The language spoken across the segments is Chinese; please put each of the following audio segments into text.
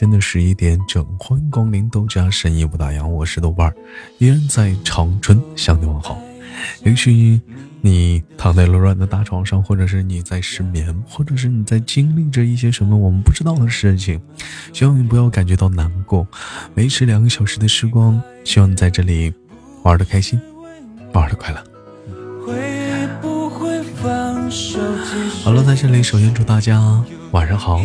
自北京时间的十一点整，欢迎光临豆家深夜不打烊，我是豆瓣儿，依然在长春向你问好。也许你躺在柔软的大床上，或者是你在失眠，或者是你在经历着一些什么我们不知道的事情，希望你不要感觉到难过。维持两个小时的时光，希望你在这里玩的开心，玩的快乐。会不会放手？好了，在这里首先祝大家晚上好。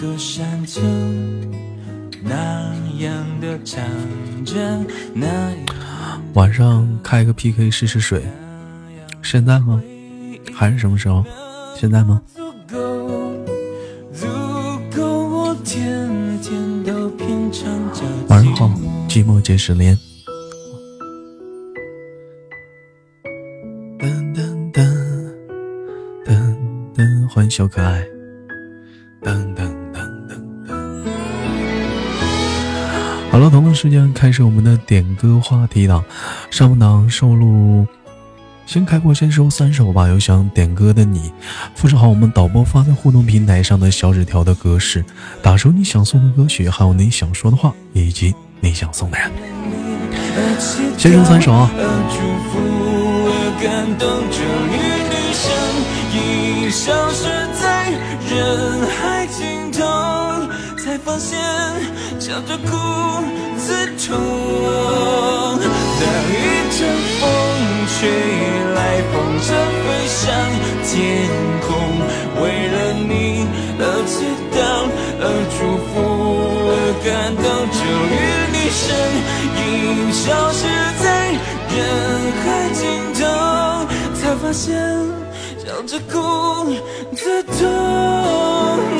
个山丘，那样的唱着，那样晚上开个 PK 试试水，现在吗？还是什么时候？现在吗？晚上好，寂寞皆是恋。噔噔噔噔噔，欢迎小可爱。好了，同样时间开始我们的点歌话题档，上半档收录。先开播，先收三首吧。有想点歌的你，复制好我们导播发在互动平台上的小纸条的格式，打出你想送的歌曲，还有你想说的话，以及你想送的人。先收三首啊！而祝福，而感动，终于你身影消失在人海尽头，才发现笑着哭最痛。当一阵风吹来，风筝飞上天空，为了你而祈祷，而祝福，而感动，终于你身影消失在人海尽头，才发现笑着哭最痛。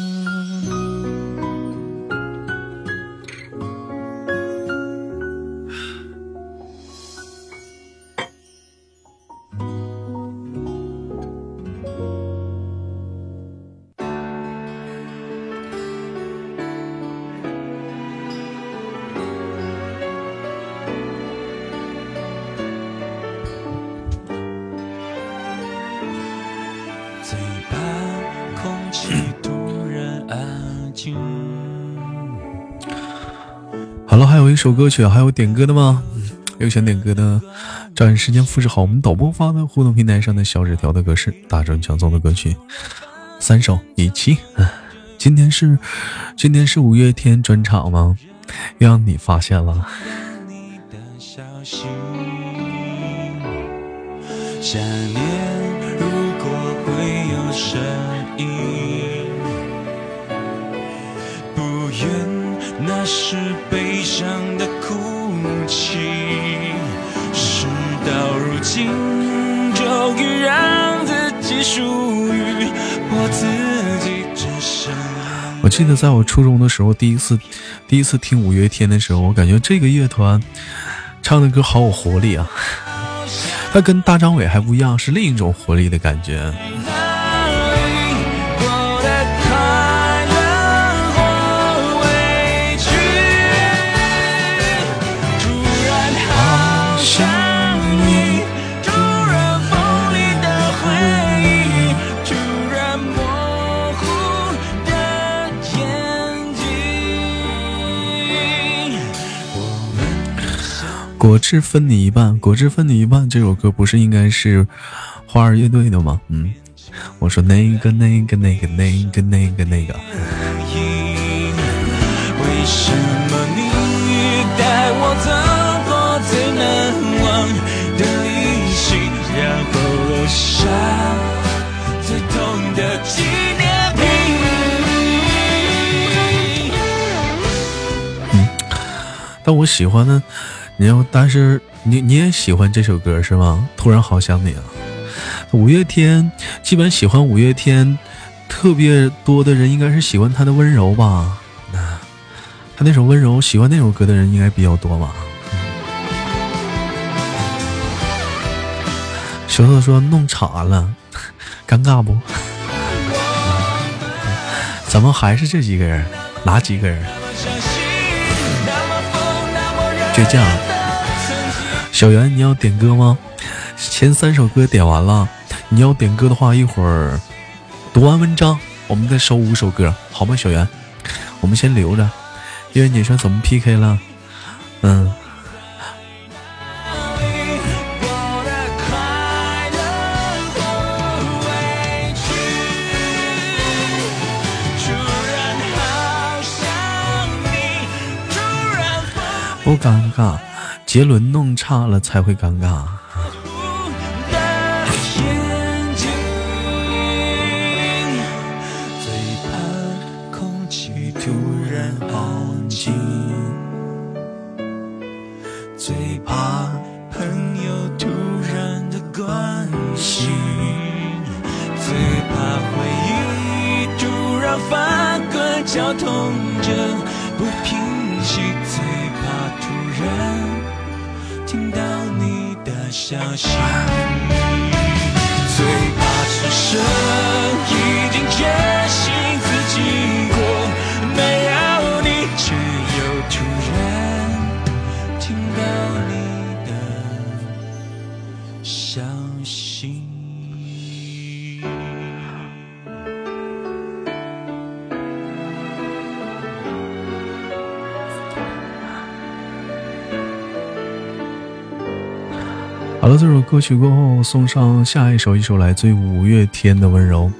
首歌曲，还有点歌的吗？有想点歌的，抓紧时间复制好我们导播发的互动平台上的小纸条的格式，打中抢送的歌曲，三首一起。今天是今天是五月天专场吗？让你发现了。你的消息。想念如果会有声音，不愿那是属于我自己，只剩我记得在我初中的时候，第一次第一次听五月天的时候，我感觉这个乐团唱的歌好有活力啊！他跟大张伟还不一样，是另一种活力的感觉。果汁分你一半，果汁分你一半。这首歌不是应该是花儿乐队的吗？嗯，我说那个那个那个那个那个那个。为什么你带我走过最难忘的旅行，然后留下最痛的纪念品？嗯，但我喜欢的。你要，但是你你也喜欢这首歌是吗？突然好想你啊！五月天，基本喜欢五月天，特别多的人应该是喜欢他的温柔吧？那他那首温柔，喜欢那首歌的人应该比较多吧？舌头说弄岔了，尴尬不？怎么还是这几个人？哪几个人？再见啊。小袁，你要点歌吗？前三首歌点完了，你要点歌的话，一会儿读完文章，我们再收五首歌，好吗？小袁，我们先留着，因为你说怎么 PK 了？嗯。不尴尬。杰伦弄差了才会尴尬。最怕空气突然安静，最怕朋友突然的关心，最怕回忆突然翻滚，绞痛着不平息，听到你的消息，最怕此生已经决好了，这首歌曲过后，送上下一首，一首来自五月天的温柔。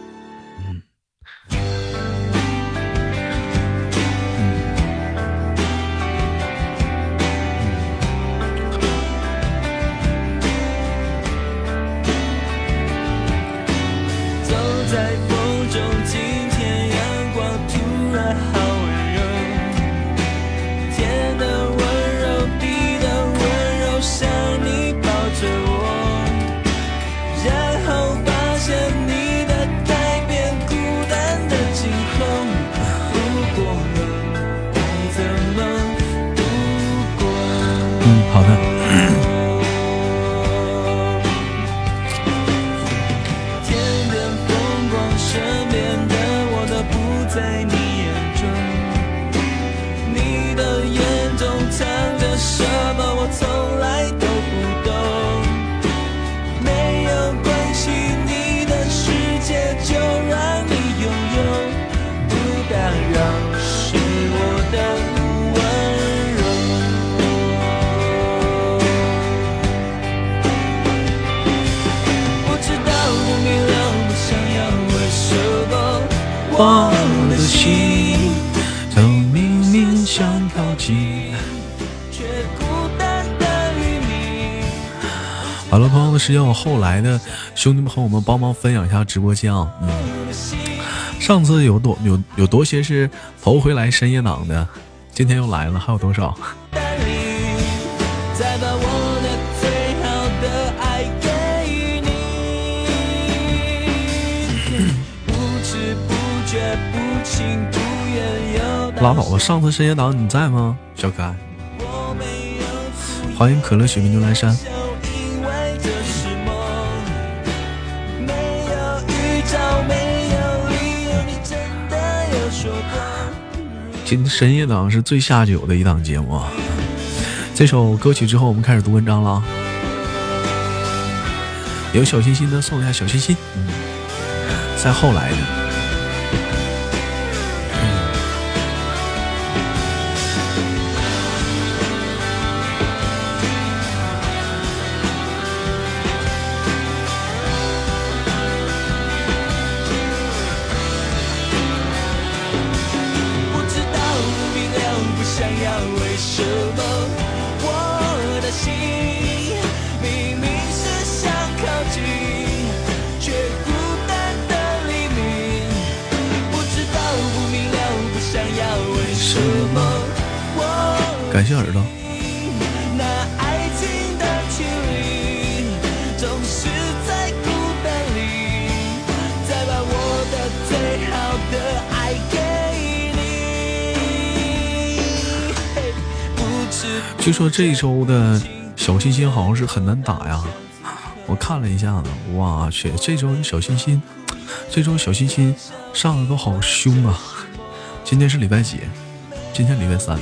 帮忙分享一下直播间啊。嗯，上次有多有有多些是头回来深夜党的，今天又来了，还有多少？拉倒吧，上次深夜党你在吗，小可爱？欢迎可乐雪碧牛栏山。今深夜档是最下酒的一档节目。这首歌曲之后，我们开始读文章了。有小心心的送一下小心心。嗯，再后来呢。据说这一周的小心心好像是很难打呀，我看了一下子，哇去，这周的小心心，这周小心心上的都好凶啊！今天是礼拜几？今天礼拜三。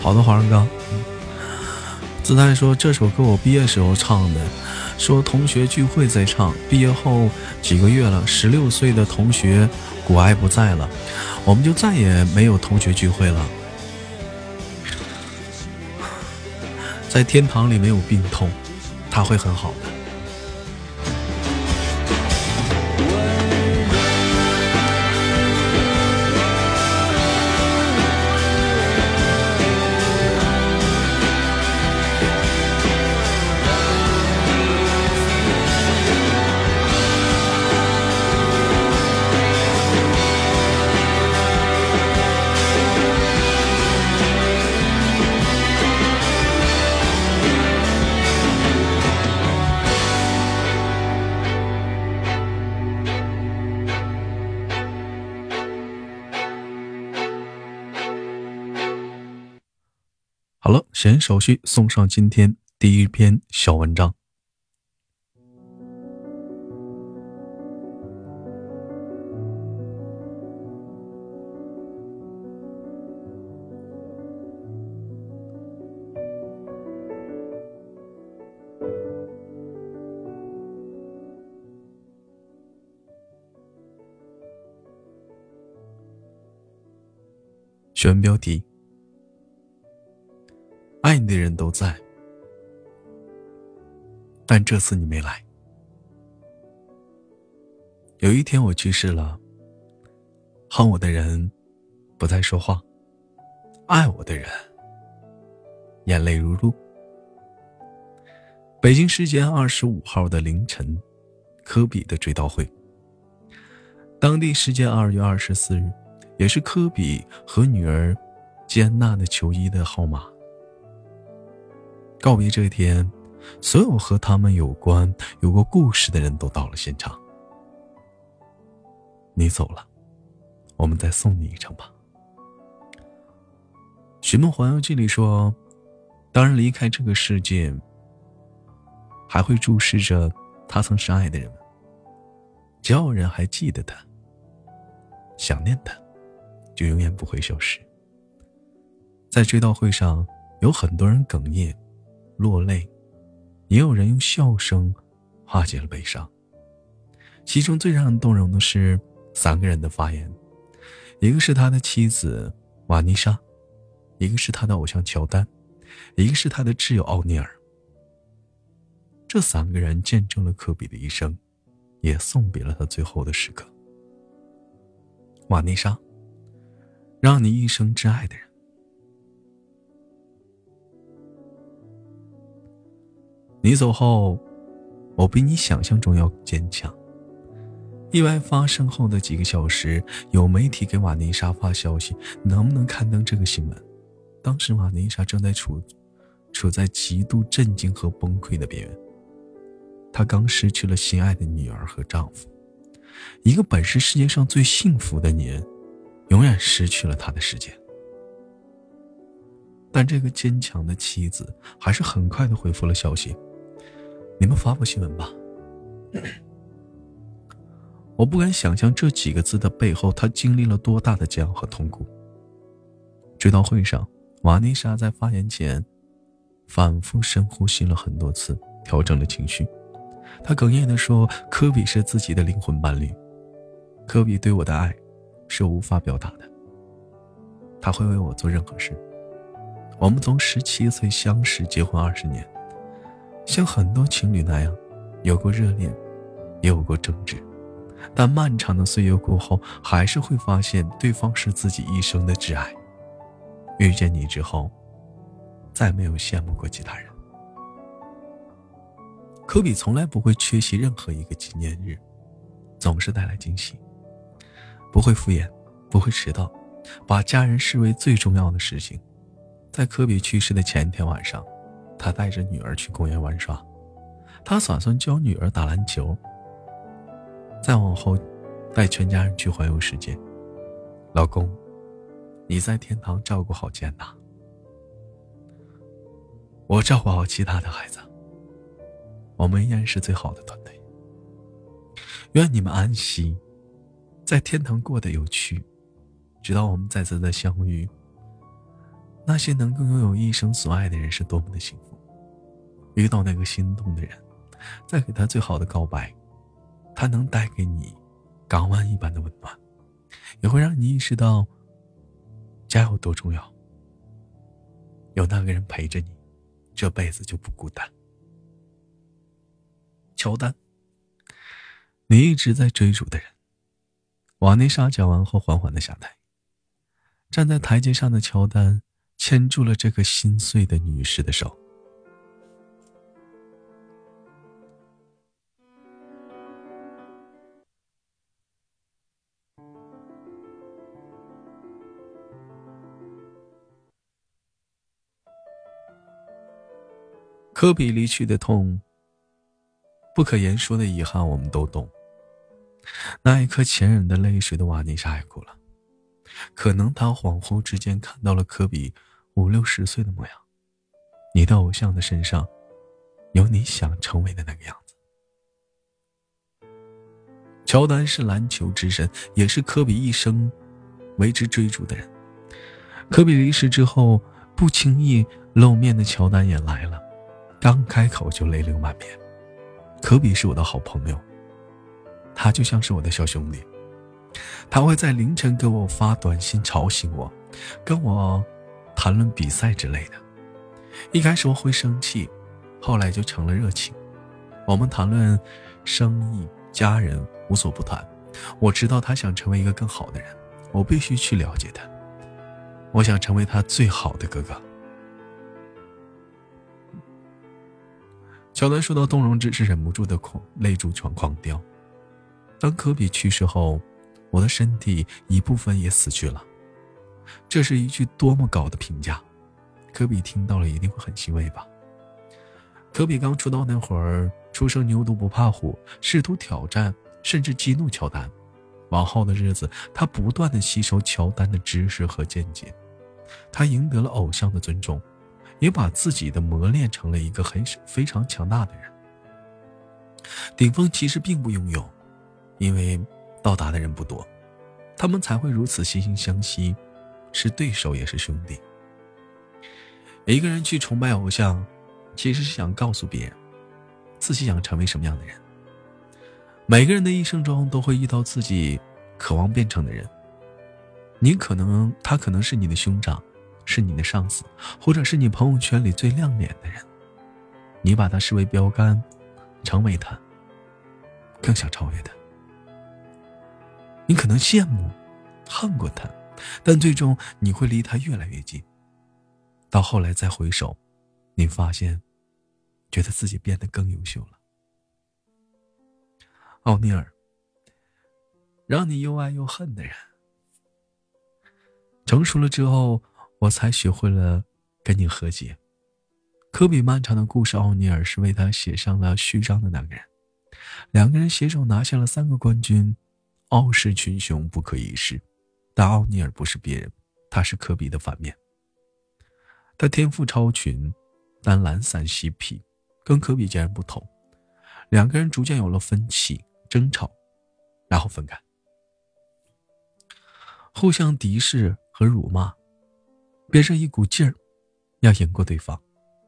好的，华人哥，自在说这首歌我毕业时候唱的。说同学聚会在唱，毕业后几个月了，十六岁的同学古爱不在了，我们就再也没有同学聚会了。在天堂里没有病痛，他会很好的。闲手续送上今天第一篇小文章。选标题。爱你的人都在，但这次你没来。有一天我去世了，恨我的人不再说话，爱我的人眼泪如露。北京时间二十五号的凌晨，科比的追悼会。当地时间二月二十四日，也是科比和女儿吉安娜的球衣的号码。告别这一天，所有和他们有关、有过故事的人都到了现场。你走了，我们再送你一程吧。《寻梦环游记》里说：“当人离开这个世界，还会注视着他曾深爱的人们。只要人还记得他，想念他，就永远不会消失。”在追悼会上，有很多人哽咽。落泪，也有人用笑声化解了悲伤。其中最让人动容的是三个人的发言：一个是他的妻子瓦妮莎，一个是他的偶像乔丹，一个是他的挚友奥尼尔。这三个人见证了科比的一生，也送别了他最后的时刻。瓦妮莎，让你一生挚爱的人。你走后，我比你想象中要坚强。意外发生后的几个小时，有媒体给瓦妮莎发消息，能不能刊登这个新闻？当时瓦妮莎正在处处在极度震惊和崩溃的边缘。她刚失去了心爱的女儿和丈夫，一个本是世界上最幸福的女人，永远失去了她的世界。但这个坚强的妻子还是很快的回复了消息。你们发布新闻吧。我不敢想象这几个字的背后，他经历了多大的煎熬和痛苦。追悼会上，瓦妮莎在发言前反复深呼吸了很多次，调整了情绪。她哽咽地说：“科比是自己的灵魂伴侣，科比对我的爱是无法表达的。他会为我做任何事。我们从十七岁相识，结婚二十年。”像很多情侣那样，有过热恋，也有过争执，但漫长的岁月过后，还是会发现对方是自己一生的挚爱。遇见你之后，再没有羡慕过其他人。科比从来不会缺席任何一个纪念日，总是带来惊喜，不会敷衍，不会迟到，把家人视为最重要的事情。在科比去世的前一天晚上，他带着女儿去公园玩耍，他打算教女儿打篮球。再往后，带全家人去环游世界。老公，你在天堂照顾好简娜，我照顾好其他的孩子。我们依然是最好的团队。愿你们安息，在天堂过得有趣，直到我们再次的相遇。那些能够拥有一生所爱的人是多么的幸福！遇到那个心动的人，再给他最好的告白，他能带给你港湾一般的温暖，也会让你意识到家有多重要。有那个人陪着你，这辈子就不孤单。乔丹，你一直在追逐的人。瓦内莎讲完后，缓缓的下台。站在台阶上的乔丹。牵住了这个心碎的女士的手。科比离去的痛，不可言说的遗憾，我们都懂。那一颗潜忍的泪水的瓦妮莎也哭了，可能他恍惚之间看到了科比。五六十岁的模样，你的偶像的身上，有你想成为的那个样子。乔丹是篮球之神，也是科比一生为之追逐的人。科比离世之后，不轻易露面的乔丹也来了，刚开口就泪流满面。科比是我的好朋友，他就像是我的小兄弟，他会在凌晨给我发短信吵醒我，跟我。谈论比赛之类的，一开始我会生气，后来就成了热情。我们谈论生意、家人，无所不谈。我知道他想成为一个更好的人，我必须去了解他。我想成为他最好的哥哥。乔丹说到动容，只是忍不住的狂泪珠全狂掉。当科比去世后，我的身体一部分也死去了。这是一句多么高的评价，科比听到了一定会很欣慰吧。科比刚出道那会儿，初生牛犊不怕虎，试图挑战甚至激怒乔丹。往后的日子，他不断的吸收乔丹的知识和见解，他赢得了偶像的尊重，也把自己的磨练成了一个很非常强大的人。顶峰其实并不拥有，因为到达的人不多，他们才会如此惺惺相惜。是对手也是兄弟。一个人去崇拜偶像，其实是想告诉别人，自己想成为什么样的人。每个人的一生中都会遇到自己渴望变成的人。你可能他可能是你的兄长，是你的上司，或者是你朋友圈里最亮脸的人。你把他视为标杆，成为他，更想超越他。你可能羡慕，恨过他。但最终你会离他越来越近，到后来再回首，你发现，觉得自己变得更优秀了。奥尼尔，让你又爱又恨的人。成熟了之后，我才学会了跟你和解。科比漫长的故事，奥尼尔是为他写上了序章的那个人。两个人携手拿下了三个冠军，傲视群雄，不可一世。但奥尼尔不是别人，他是科比的反面。他天赋超群，但懒散嬉皮，跟科比截然不同。两个人逐渐有了分歧、争吵，然后分开，互相敌视和辱骂，憋着一股劲儿，要赢过对方。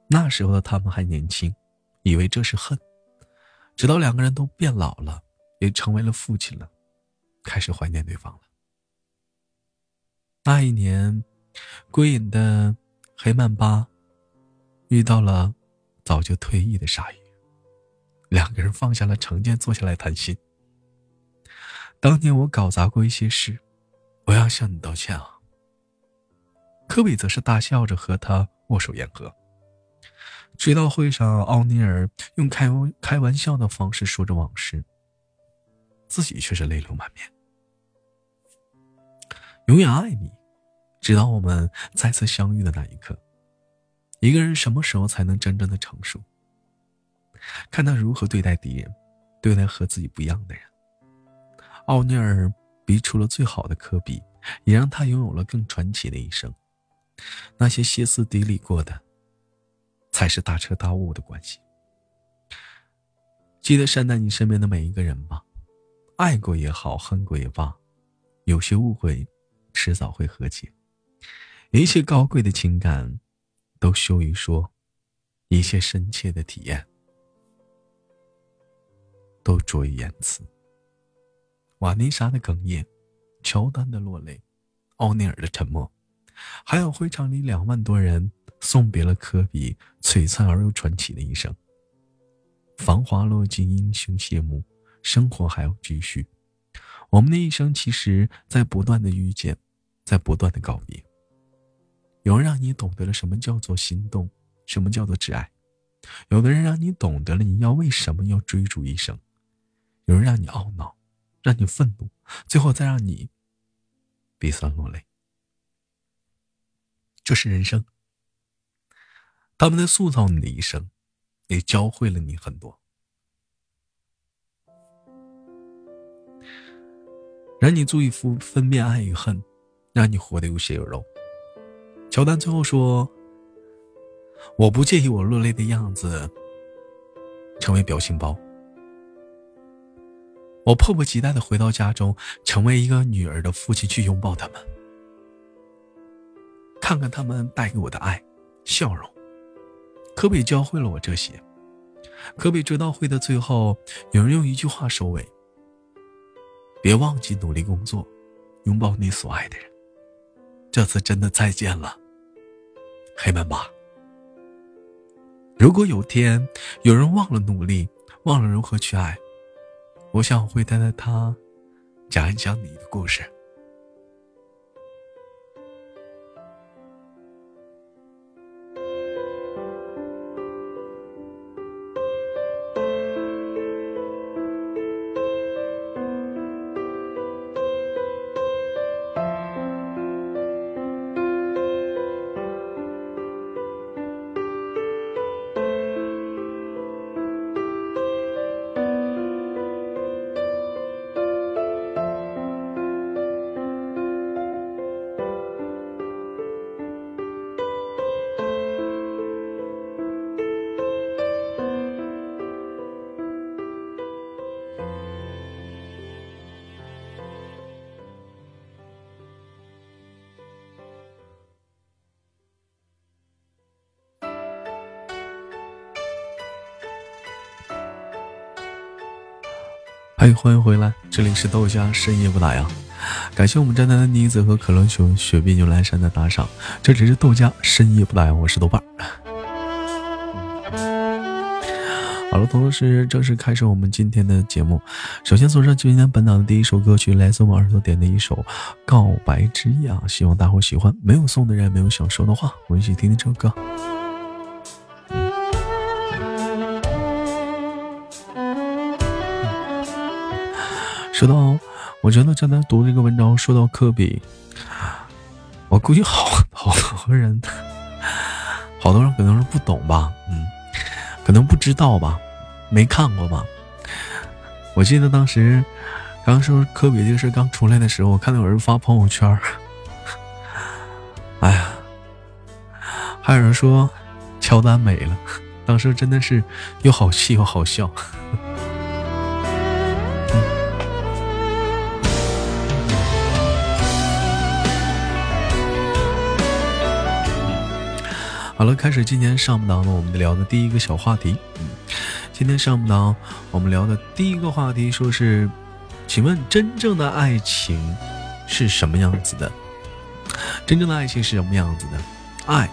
那时候的他们还年轻，以为这是恨，直到两个人都变老了，也成为了父亲了，开始怀念对方了。那一年，归隐的黑曼巴遇到了早就退役的鲨鱼，两个人放下了成见，坐下来谈心。当年我搞砸过一些事，我要向你道歉啊。科比则是大笑着和他握手言和。追悼会上，奥尼尔用开开玩笑的方式说着往事，自己却是泪流满面。永远爱你，直到我们再次相遇的那一刻。一个人什么时候才能真正的成熟？看他如何对待敌人，对待和自己不一样的人。奥尼尔逼出了最好的科比，也让他拥有了更传奇的一生。那些歇斯底里过的，才是大彻大悟的关系。记得善待你身边的每一个人吧，爱过也好，恨过也罢，有些误会，迟早会和解。一切高贵的情感，都羞于说；一切深切的体验，都拙于言辞。瓦妮莎的哽咽，乔丹的落泪，奥尼尔的沉默。还有会场里两万多人送别了科比璀璨而又传奇的一生。繁华落尽，英雄谢幕，生活还要继续。我们的一生其实在不断的遇见，在不断的告别。有人让你懂得了什么叫做心动，什么叫做挚爱；有的人让你懂得了你要为什么要追逐一生；有人让你懊恼，让你愤怒，最后再让你鼻酸落泪。这是人生，他们在塑造你的一生，也教会了你很多，让你足以分分辨爱与恨，让你活得有血有肉。乔丹最后说：“我不介意我落泪的样子成为表情包，我迫不及待的回到家中，成为一个女儿的父亲，去拥抱他们。”看看他们带给我的爱、笑容，科比教会了我这些。科比追悼会的最后，有人用一句话收尾：“别忘记努力工作，拥抱你所爱的人。”这次真的再见了，黑曼巴。如果有天有人忘了努力，忘了如何去爱，我想我会带带他，讲一讲你的故事。嗨，欢迎回来，这里是豆家深夜不打烊，感谢我们站台的妮子和可乐熊、雪碧牛栏山的打赏，这只是豆家深夜不打烊，我是豆瓣。好了，同时正式开始我们今天的节目，首先送上今天本档的第一首歌曲，来自我耳朵点的一首《告白之夜》啊，希望大伙喜欢。没有送的人，没有想说的话，我们一起听听这首歌。觉得正在读这个文章，说到科比，我估计好好多人，好多人可能是不懂吧，嗯，可能不知道吧，没看过吧。我记得当时刚说科比这个事刚出来的时候，我看到有人发朋友圈，哎呀，还有人说乔丹没了，当时真的是又好气又好笑。好了，开始今天上半档呢，我们聊的第一个小话题。嗯，今天上半档我们聊的第一个话题，说是，请问真正的爱情是什么样子的？真正的爱情是什么样子的？爱，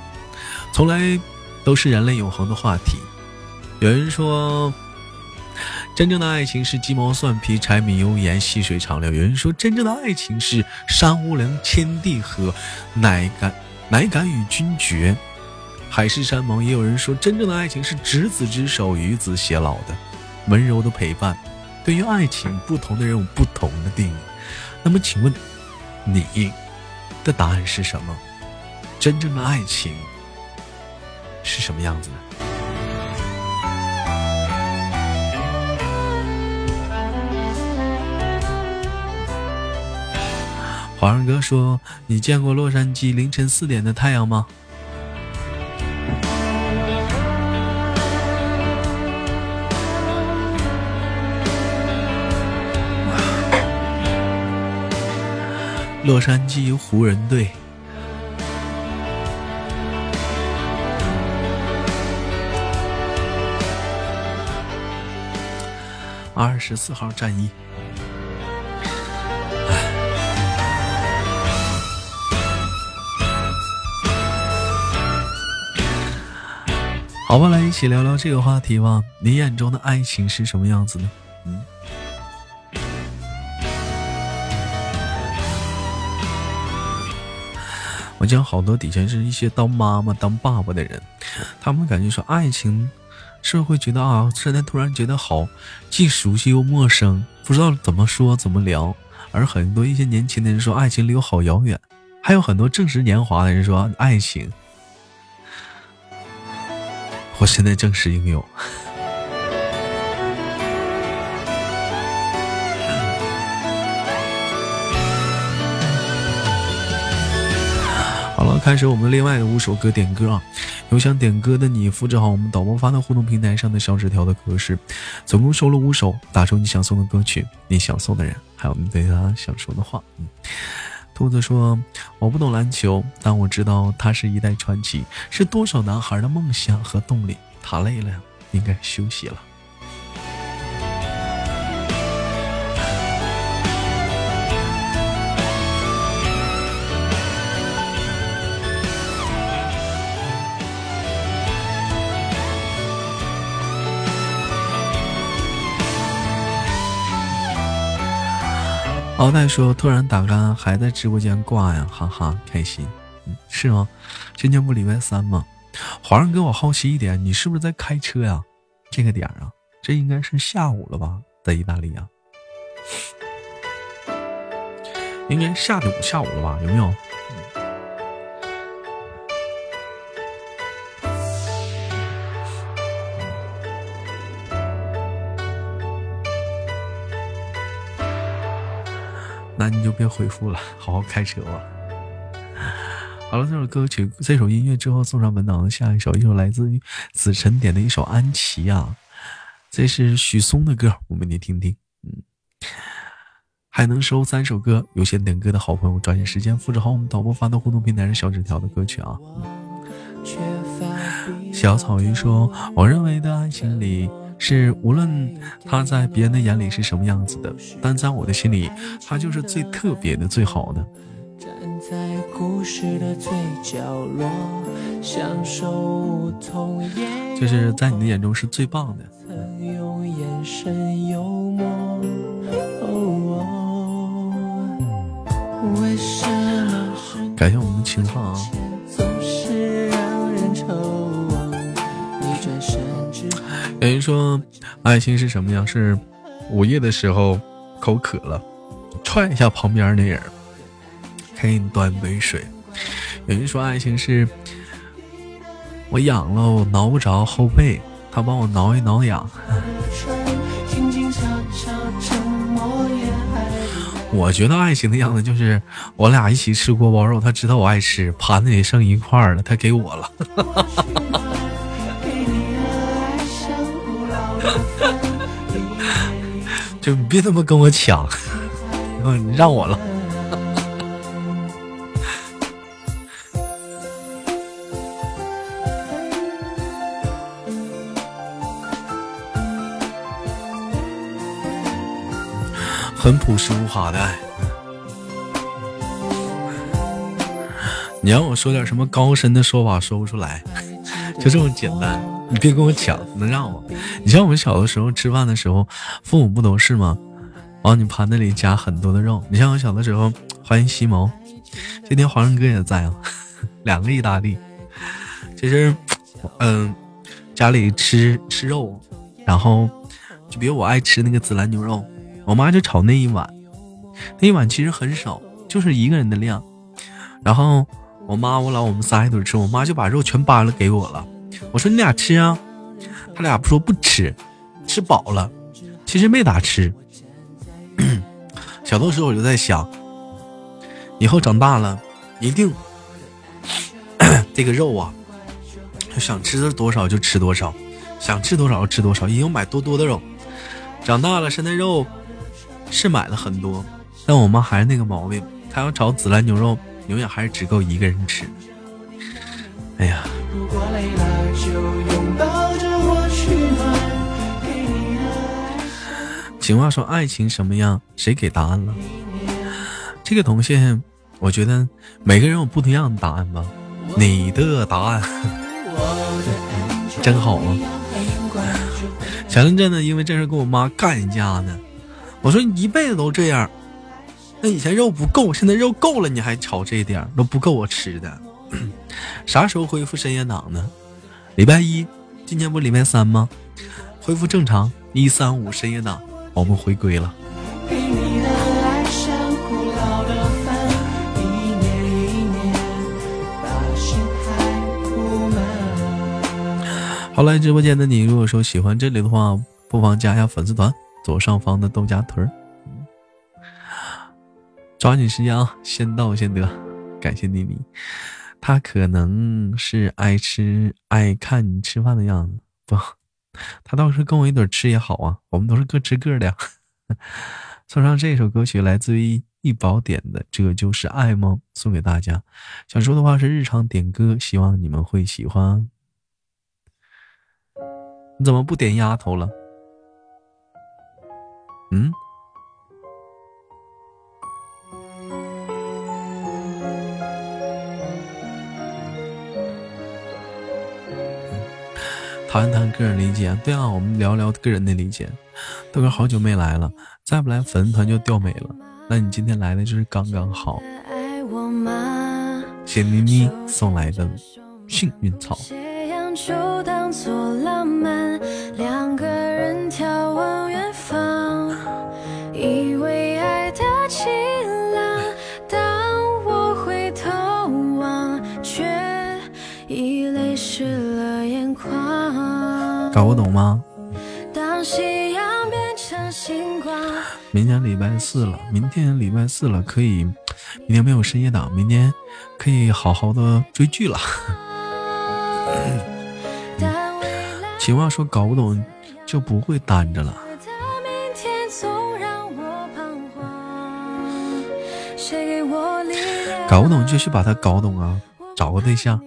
从来都是人类永恒的话题。有人说，真正的爱情是鸡毛蒜皮、柴米油盐、细水长流。有人说，真正的爱情是山无棱、天地合，乃敢乃敢与君绝。海誓山盟，也有人说，真正的爱情是执子之手，与子偕老的，温柔的陪伴。对于爱情，不同的人有不同的定义。那么，请问你的答案是什么？真正的爱情是什么样子的？华人哥说：“你见过洛杉矶凌晨四点的太阳吗？”洛杉矶湖人队，二十四号战役。好吧，来一起聊聊这个话题吧。你眼中的爱情是什么样子呢？讲，好多底下是一些当妈妈、当爸爸的人，他们感觉说爱情，是会觉得啊，现在突然觉得好，既熟悉又陌生，不知道怎么说怎么聊。而很多一些年轻的人说爱情离我好遥远，还有很多正值年华的人说爱情。我现在正是拥有。开始我们另外的五首歌点歌啊！有想点歌的你，复制好我们导播发到互动平台上的小纸条的格式，总共收了五首，打出你想送的歌曲，你想送的人，还有你对他想说的话。嗯。兔子说：“我不懂篮球，但我知道他是一代传奇，是多少男孩的梦想和动力。他累了，应该休息了。”好歹说：“突然打开，还在直播间挂呀，哈哈，开心。嗯，是吗？今天不礼拜三吗？皇上哥，我好奇一点，你是不是在开车呀？这个点啊，这应该是下午了吧，在意大利啊，应该下午下午了吧？有没有？”那你就别回复了，好好开车吧。好了，这首歌曲，这首音乐之后送上本档的下一首，一首来自于子晨点的一首《安琪》啊，这是许嵩的歌，我们来听听。嗯，还能收三首歌，有些点歌的好朋友抓紧时间复制好我们导播发到互动平台上小纸条的歌曲啊。小草鱼说：“我认为的爱情里。”是无论他在别人的眼里是什么样子的，但在我的心里，他就是最特别的、最好的。就是在你的眼中是最棒的。感谢我们的情话啊。有人说，爱情是什么样？是午夜的时候口渴了，踹一下旁边那人，给你端杯水。有人说，爱情是我痒了，我挠不着后背，他帮我挠一挠痒。我觉得爱情的样子就是我俩一起吃锅包肉，他知道我爱吃，盘子里剩一块了，他给我了。就别他妈跟我抢，你让我了。很朴实无华的爱，你让我说点什么高深的说法说不出来，就这么简单。你别跟我抢，能让我？你像我们小的时候吃饭的时候，父母不都是吗？往你盘子里夹很多的肉。你像我小的时候，欢迎西蒙，今天皇上哥也在啊，两个意大利。其实嗯，家里吃吃肉，然后就比如我爱吃那个紫兰牛肉，我妈就炒那一碗，那一碗其实很少，就是一个人的量。然后我妈我老我们仨一堆吃，我妈就把肉全扒了给我了。我说你俩吃啊，他俩不说不吃，吃饱了，其实没咋吃。小的时候我就在想，以后长大了，一定 这个肉啊，想吃多少就吃多少，想吃多少就吃多少，以后买多多的肉。长大了，现在肉是买了很多，但我妈还是那个毛病，她要炒紫兰牛肉，永远还是只够一个人吃。哎呀。情话说爱情什么样？谁给答案了？这个东西，我觉得每个人有不一样的答案吧。你的答案 真好啊！前阵子呢，因为这事跟我妈干一架呢。我说你一辈子都这样，那以前肉不够，现在肉够了，你还炒这点都不够我吃的。啥时候恢复深夜档呢？礼拜一，今天不礼拜三吗？恢复正常，一三五深夜档。我们回归了。好来直播间的你，如果说喜欢这里的话，不妨加一下粉丝团，左上方的豆荚屯儿。抓紧时间啊，先到先得，感谢妮妮。他可能是爱吃爱看你吃饭的样子，不。他倒是跟我一堆吃也好啊，我们都是各吃各的呀。送上这首歌曲，来自于易宝点的《这就是爱吗》，送给大家。想说的话是日常点歌，希望你们会喜欢。你怎么不点丫头了？嗯？谈谈个人理解，对啊，我们聊聊个人的理解。豆哥好久没来了，再不来粉丝团就掉没了。那你今天来的就是刚刚好。谢妮妮送来的幸运草。搞不懂吗？明天礼拜四了，明天礼拜四了，可以，明天没有深夜档，明天可以好好的追剧了。情话说搞不懂就不会单着了。搞不懂就去把它搞懂啊，找个对象。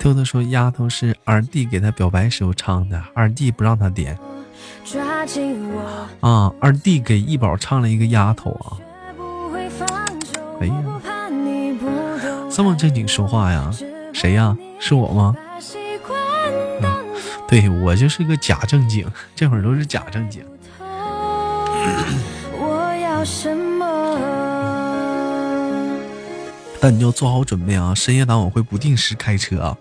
偷偷说：“丫头是二弟给他表白时候唱的，二弟不让他点。”啊，二弟给一宝唱了一个丫头啊！哎呀，这么正经说话呀？谁呀？是我吗？对我就是个假正经，这会儿都是假正经。但你要做好准备啊！深夜档我会不定时开车啊。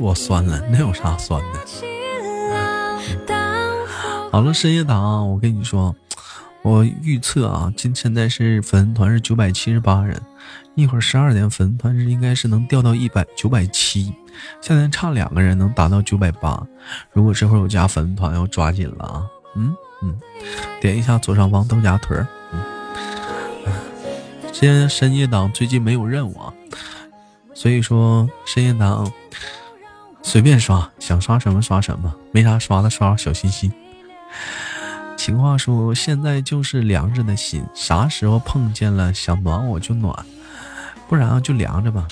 我酸了，那有啥酸的？好了，深夜党，我跟你说，我预测啊，今现在是粉丝团是九百七十八人，一会儿十二点粉丝团是应该是能掉到一百九百七，现在差两个人能达到九百八。如果这会儿有加粉丝团，要抓紧了啊！嗯嗯，点一下左上方豆荚腿儿。嗯，现在深夜党最近没有任务啊，所以说深夜档。随便刷，想刷什么刷什么，没啥刷的刷小心心。情话说，现在就是凉着的心，啥时候碰见了想暖我就暖，不然啊就凉着吧。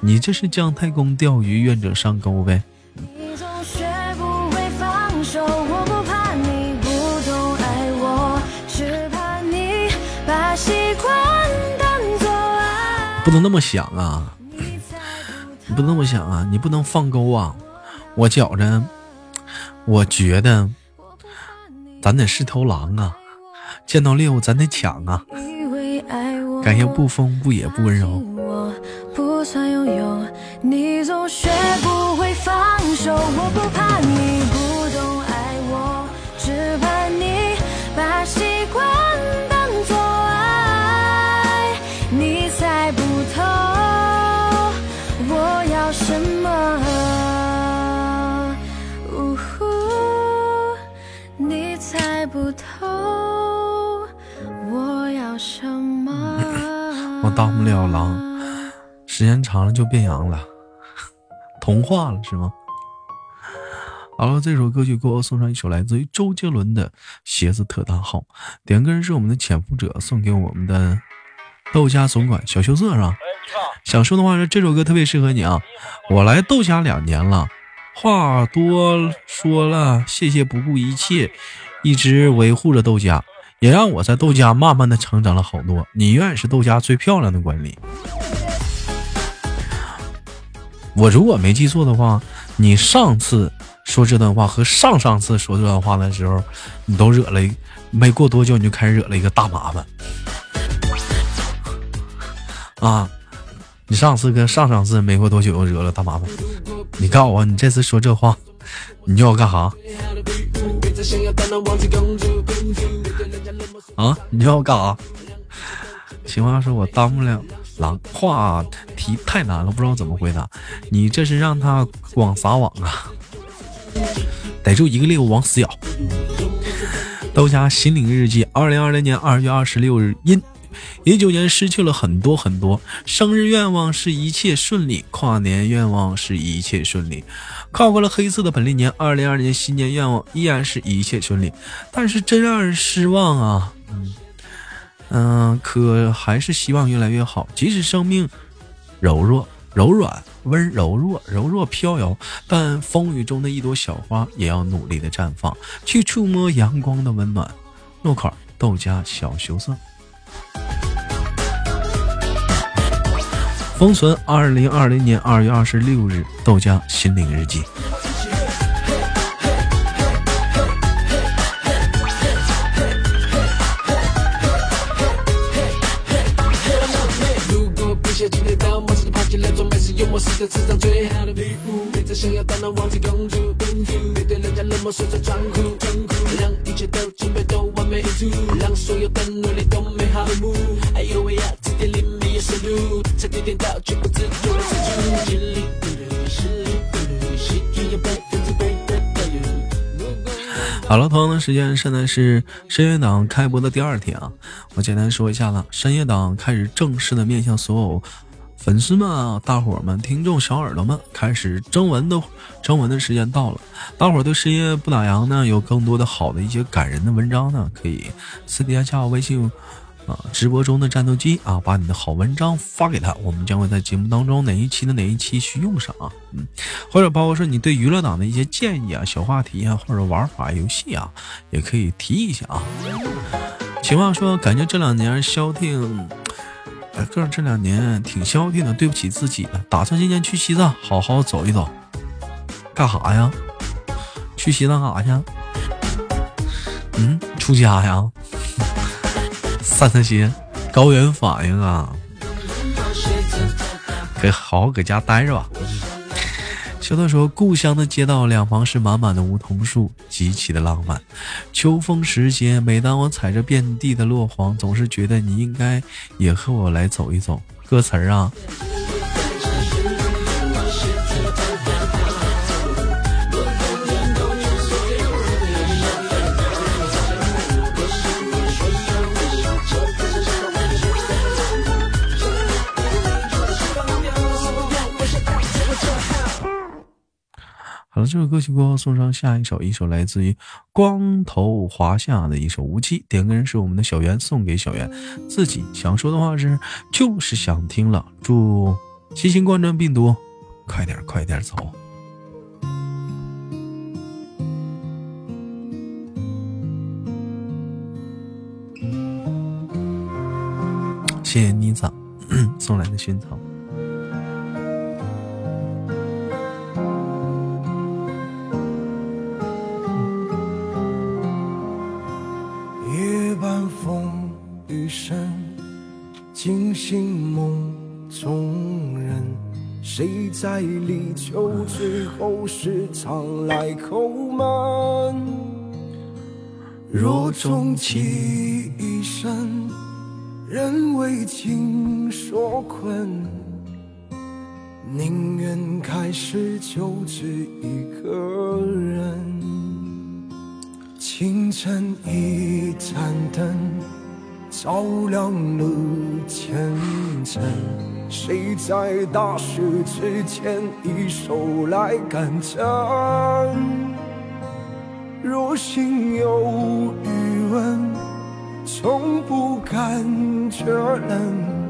你这是姜太公钓鱼，愿者上钩呗。不能那么想啊。你不能那么想啊！你不能放钩啊！我觉着，我觉得咱得是头狼啊，见到猎物咱得抢啊。感谢不疯不野不温柔。不算拥有，你总学不会放手。我不怕你我当不了狼。时间长了就变羊了，同化了是吗？好了，这首歌曲给我送上一首来自于周杰伦的《鞋子特大号》，点歌人是我们的潜伏者，送给我们的豆家总管小羞涩是吧？想说的话是这首歌特别适合你啊！我来豆家两年了，话多说了，谢谢不顾一切，一直维护着豆家，也让我在豆家慢慢的成长了好多。你永远是豆家最漂亮的管理。我如果没记错的话，你上次说这段话和上上次说这段话的时候，你都惹了，没过多久你就开始惹了一个大麻烦啊！你上次跟上上次没过多久又惹了大麻烦，你告诉我，你这次说这话，你要干啥？啊？你要干啥？情话说，我当不了。狼话题太难了，不知道怎么回答。你这是让他广撒网啊？逮住一个猎物往死咬。豆家心灵日记，二零二零年二月二十六日，因一九年失去了很多很多。生日愿望是一切顺利，跨年愿望是一切顺利。跨过了黑色的本历年，二零二零年新年愿望依然是一切顺利，但是真让人失望啊！嗯。嗯，可还是希望越来越好。即使生命柔弱、柔软、温柔弱、柔弱飘摇，但风雨中的一朵小花也要努力的绽放，去触摸阳光的温暖。诺克尔豆家小羞涩，封存二零二零年二月二十六日豆家心灵日记。好的礼物别再想要当那网红公主公主别对人家冷漠是种残酷残酷让一切都准备都完美演出让所有的努力都美好呜哎呦喂呀吃点零食再喝点酒我就不自觉兴奋好了，同样的时间，现在是深夜档开播的第二天啊！我简单说一下了，深夜档开始正式的面向所有。粉丝们啊，大伙们、听众小耳朵们，开始征文的征文的时间到了。大伙对深夜不打烊呢，有更多的好的一些感人的文章呢，可以私底下加我微信直播中的战斗机啊，把你的好文章发给他，我们将会在节目当中哪一期的哪一期去用上啊，嗯，或者包括说你对娱乐党的一些建议啊、小话题啊，或者玩法游戏啊，也可以提一下啊。情况说，感觉这两年消停。哎，哥，这两年挺消停的，对不起自己了。打算今年去西藏好好走一走，干啥呀？去西藏干啥去？嗯，出家呀？散散心，高原反应啊？给好好搁家待着吧。秋的说：“故乡的街道两旁是满满的梧桐树，极其的浪漫。秋风时节，每当我踩着遍地的落黄，总是觉得你应该也和我来走一走。”歌词儿啊。这首歌曲过后，送上下一首，一首来自于光头华夏的一首《无期》。点歌人是我们的小袁，送给小袁。自己想说的话是，就是想听了。祝新型冠状病毒快点快点走。谢谢妮子送来的熏草。惊梦中人。谁在立秋之后时常来叩门？若终其一生，仍为情所困，宁愿开始就只一个人。清晨一盏灯，照亮了前程。谁在大雪之前一手来赶针？若心有余温，从不感觉冷。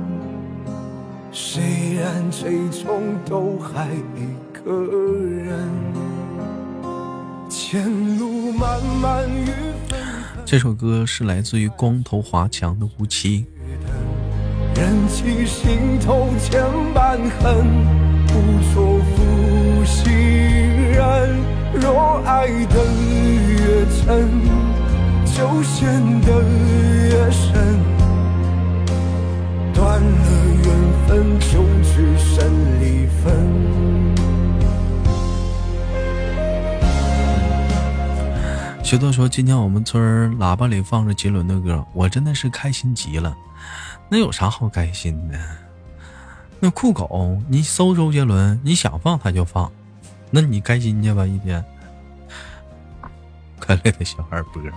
虽然最终都还一个人。前路漫漫雨这首歌是来自于光头华强的《无期》。忍起心头千般恨，不做负心人。若爱得越真，就陷得越深。断了缘分，就只剩离分。学豆说：“今天我们村喇叭里放着杰伦的歌，我真的是开心极了。那有啥好开心的？那酷狗，你搜周杰伦，你想放他就放，那你开心去吧一天。可爱的小孩波，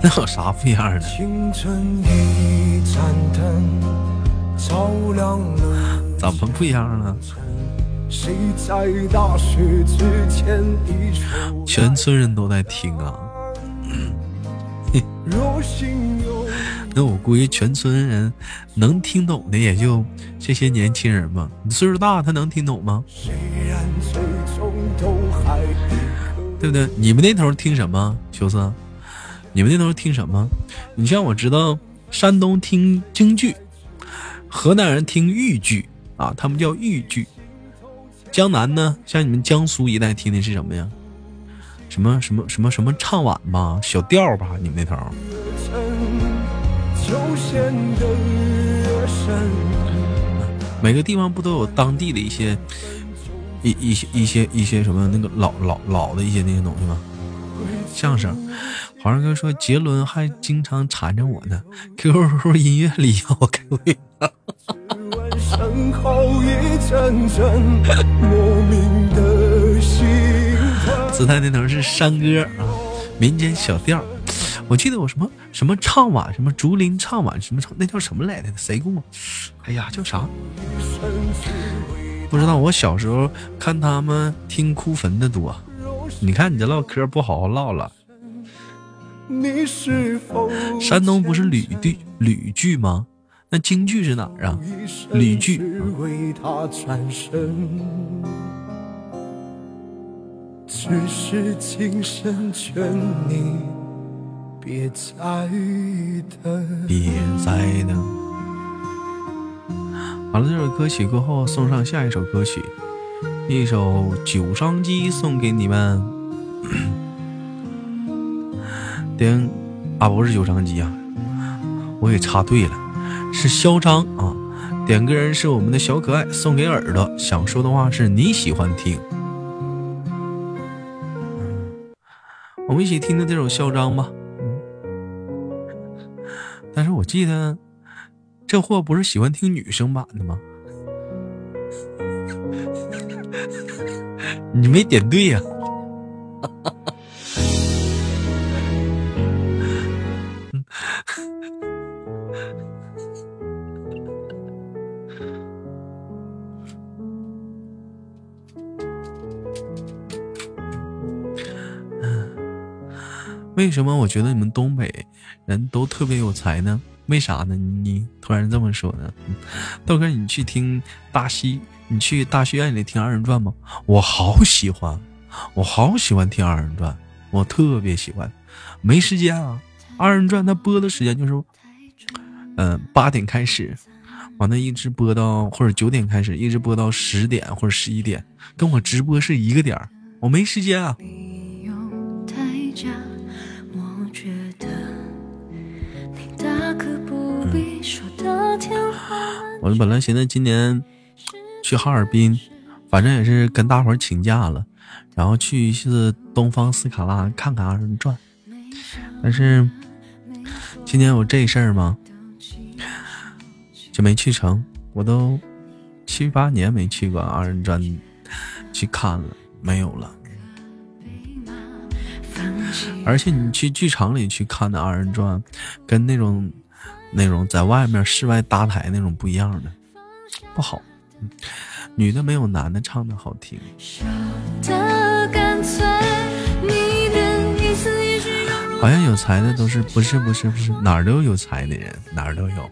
那有啥不一样的？”青春一盏灯怎么不一样了？全村人都在听啊！那我估计全村人能听懂的也就这些年轻人吧。你岁数大，他能听懂吗？对不对？你们那头听什么？秋色，你们那头听什么？你像我知道，山东听京剧。河南人听豫剧啊，他们叫豫剧。江南呢，像你们江苏一带听的是什么呀？什么什么什么什么唱晚吧，小调吧，你们那头。每个地方不都有当地的一些一一些一些一些什么那个老老老的一些那些东西吗？相声。皇上哥说杰伦还经常缠着我呢，QQ 音乐里要我开会。姿态那头是山歌啊，民间小调。我记得我什么什么唱晚，什么竹林唱晚，什么唱那叫什么来着？谁给我？哎呀，叫啥？不知道。我小时候看他们听哭坟的多。你看你这唠嗑不好好唠了。山东不是吕剧吕剧吗？那京剧是哪儿啊？吕剧。别再等。好了，这首歌曲过后，送上下一首歌曲，一首《九商机》送给你们。点啊，不是九张机啊，我给插队了，是嚣张啊！点歌人是我们的小可爱，送给耳朵，想说的话是你喜欢听，我们一起听听这首嚣张吧。但是我记得这货不是喜欢听女生版的吗？你没点对呀。为什么我觉得你们东北人都特别有才呢？为啥呢？你突然这么说呢？豆哥，你去听大戏，你去大戏院里听二人转吗？我好喜欢，我好喜欢听二人转，我特别喜欢。没时间啊，二人转它播的时间就是，嗯，八点开始，完了，一直播到或者九点开始，一直播到十点或者十一点，跟我直播是一个点儿，我没时间啊。我本来寻思今年去哈尔滨，反正也是跟大伙儿请假了，然后去一次东方斯卡拉看看二人转，但是今年有这事儿吗？就没去成。我都七八年没去过二人转去看了，没有了。而且你去剧场里去看的二人转，跟那种。那种在外面室外搭台那种不一样的，不好。女的没有男的唱的好听。好像有才的都是不是不是不是哪儿都有才的人哪儿都有，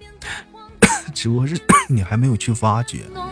只不过是 你还没有去发掘。我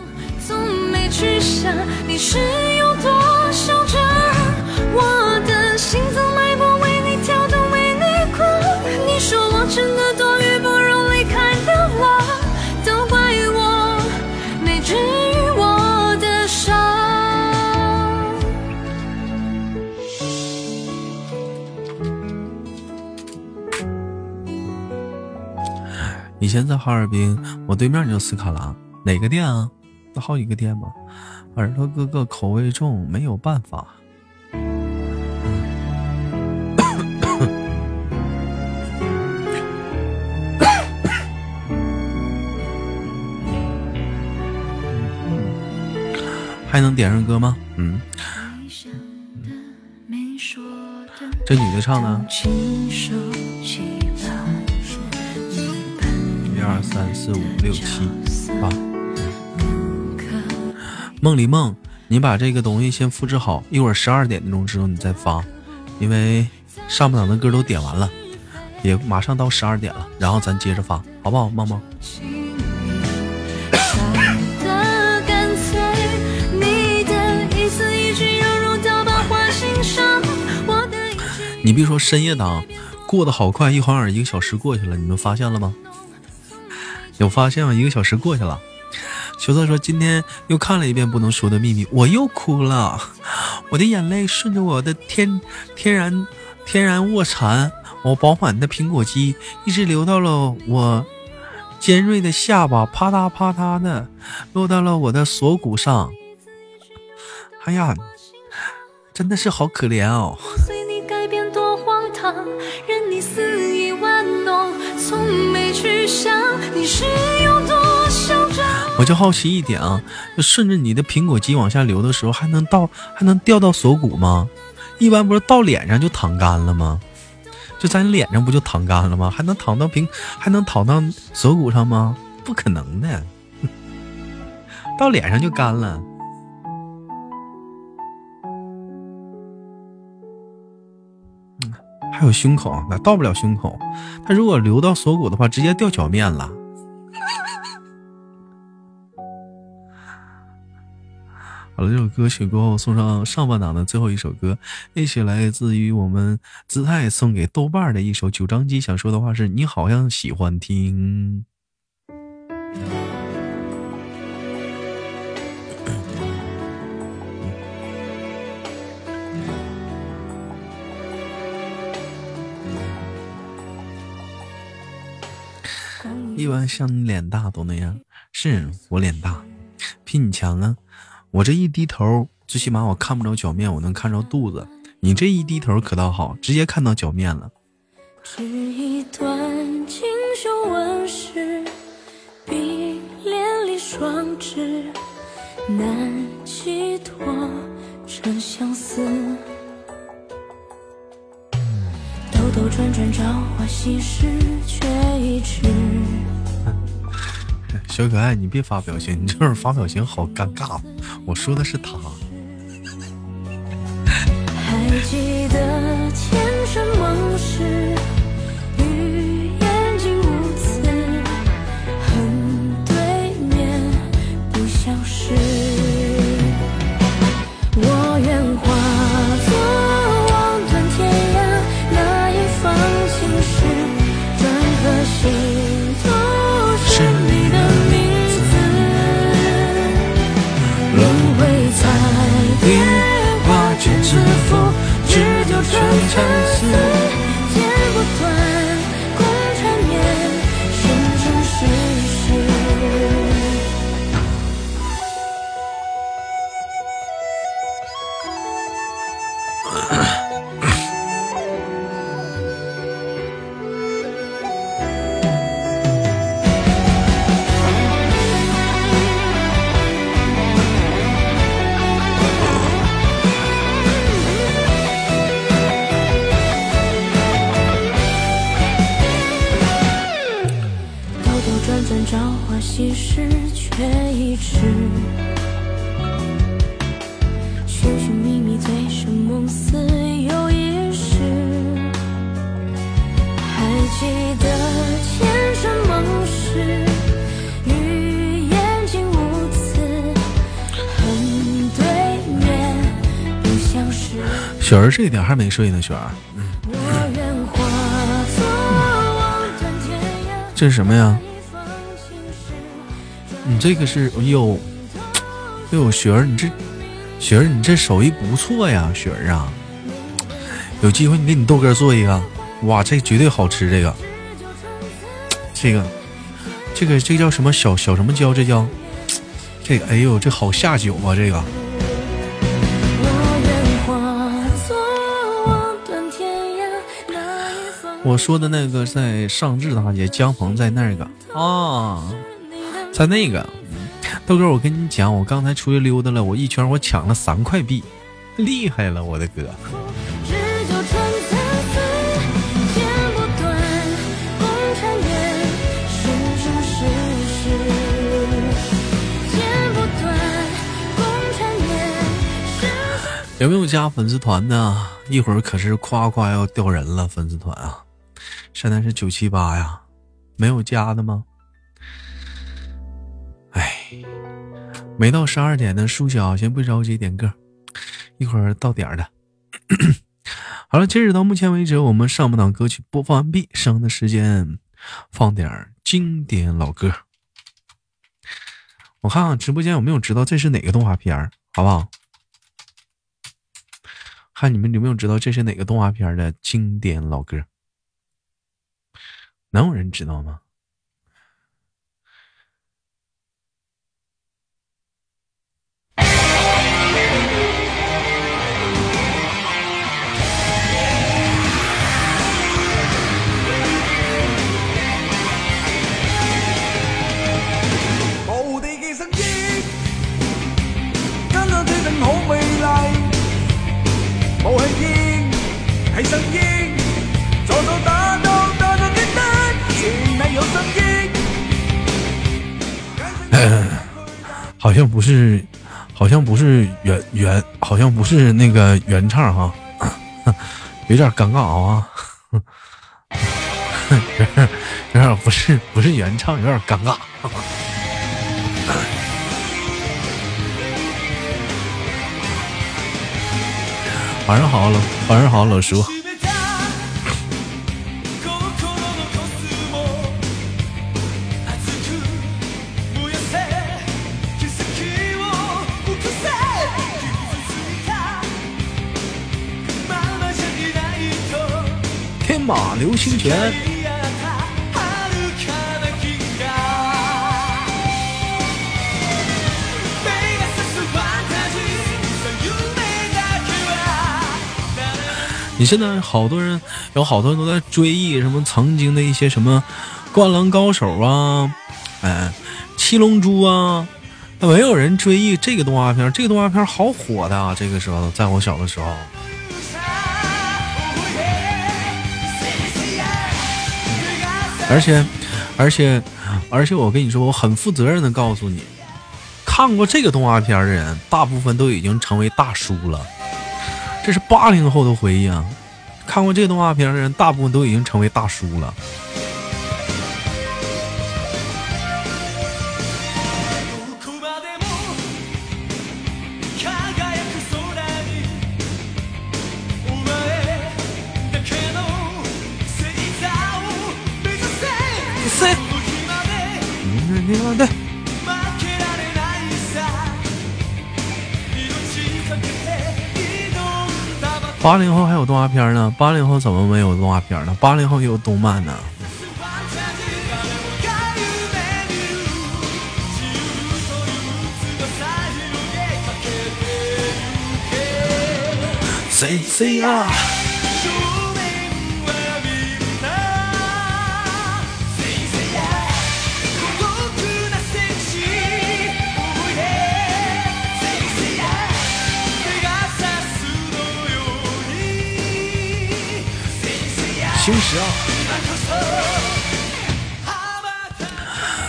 以前在哈尔滨，我对面就斯卡拉，哪个店啊？有好几个店吗？耳朵哥哥口味重，没有办法。还能点上歌吗？嗯。这女的唱的。二三四五六七八，梦里梦，你把这个东西先复制好，一会儿十二点钟之后你再发，因为上半场的歌都点完了，也马上到十二点了，然后咱接着发，好不好，梦梦？你别说深夜档过得好快，一晃眼一个小时过去了，你们发现了吗？有发现吗？一个小时过去了，秋色说今天又看了一遍《不能说的秘密》，我又哭了，我的眼泪顺着我的天天然天然卧蚕，我饱满的苹果肌，一直流到了我尖锐的下巴，啪嗒啪嗒的落到了我的锁骨上。哎呀，真的是好可怜哦。就好奇一点啊，就顺着你的苹果肌往下流的时候，还能到还能掉到锁骨吗？一般不是到脸上就淌干了吗？就在你脸上不就淌干了吗？还能淌到苹还能淌到锁骨上吗？不可能的，到脸上就干了。还有胸口，那到不了胸口。它如果流到锁骨的话，直接掉脚面了。好了，这首歌曲过后，送上上半档的最后一首歌，一起来自于我们姿态送给豆瓣的一首九张机。想说的话是：你好像喜欢听。一般像你脸大都那样，是我脸大，比你强啊！我这一低头，最起码我看不着脚面，我能看着肚子。你这一低头可倒好，直接看到脚面了。兜转转，朝花夕拾，却一池。小可爱，你别发表情，你这会儿发表情好尴尬。我说的是他。春其实却一直寻寻觅觅，醉生梦死又一世。还记得前尘往事，与眼睛无词，恨对面不相识。雪儿这一点还没睡呢，雪儿。这是什么呀？你这个是哎呦，哎呦，雪儿，你这雪儿，你这手艺不错呀，雪儿啊，有机会你给你豆哥做一个，哇，这绝对好吃，这个，这个，这个，这叫什么小小什么椒？这叫 这个，哎呦，这好下酒啊，这个。我说的那个在上智大街，江鹏在那个啊。在那个豆哥，我跟你讲，我刚才出去溜达了，我一圈我抢了三块币，厉害了，我的哥！有没有加粉丝团的？一会儿可是夸夸要掉人了，粉丝团啊！现在是九七八呀，没有加的吗？没到十二点呢，舒小先不着急点歌，一会儿到点儿了。好了，截止到目前为止，我们上半档歌曲播放完毕，剩的时间放点经典老歌。我看看直播间有没有知道这是哪个动画片好不好？看你们有没有知道这是哪个动画片的经典老歌？能有人知道吗？声 音好像不是，好像不是原原，好像不是那个原唱哈，有点尴尬啊，有点有点不是不是原唱，有点尴尬。晚上好，老晚上好，老叔。流星拳。你现在好多人，有好多人都在追忆什么曾经的一些什么《灌篮高手》啊，哎，《七龙珠》啊，没有人追忆这个动画片。这个动画片好火的啊！这个时候，在我小的时候，而且，而且，而且，我跟你说，我很负责任的告诉你，看过这个动画片的人，大部分都已经成为大叔了。这是八零后的回忆啊！看过这个动画片的人，大部分都已经成为大叔了。八零后还有动画片呢？八零后怎么没有动画片呢？八零后有动漫呢。C C R？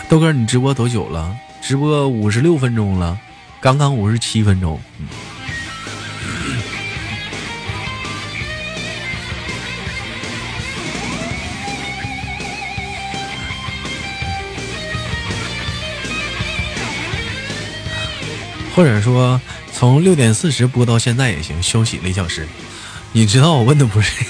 豆哥，你直播多久了？直播五十六分钟了，刚刚五十七分钟。或者说，从六点四十播到现在也行，休息了一小时。你知道我问的不是？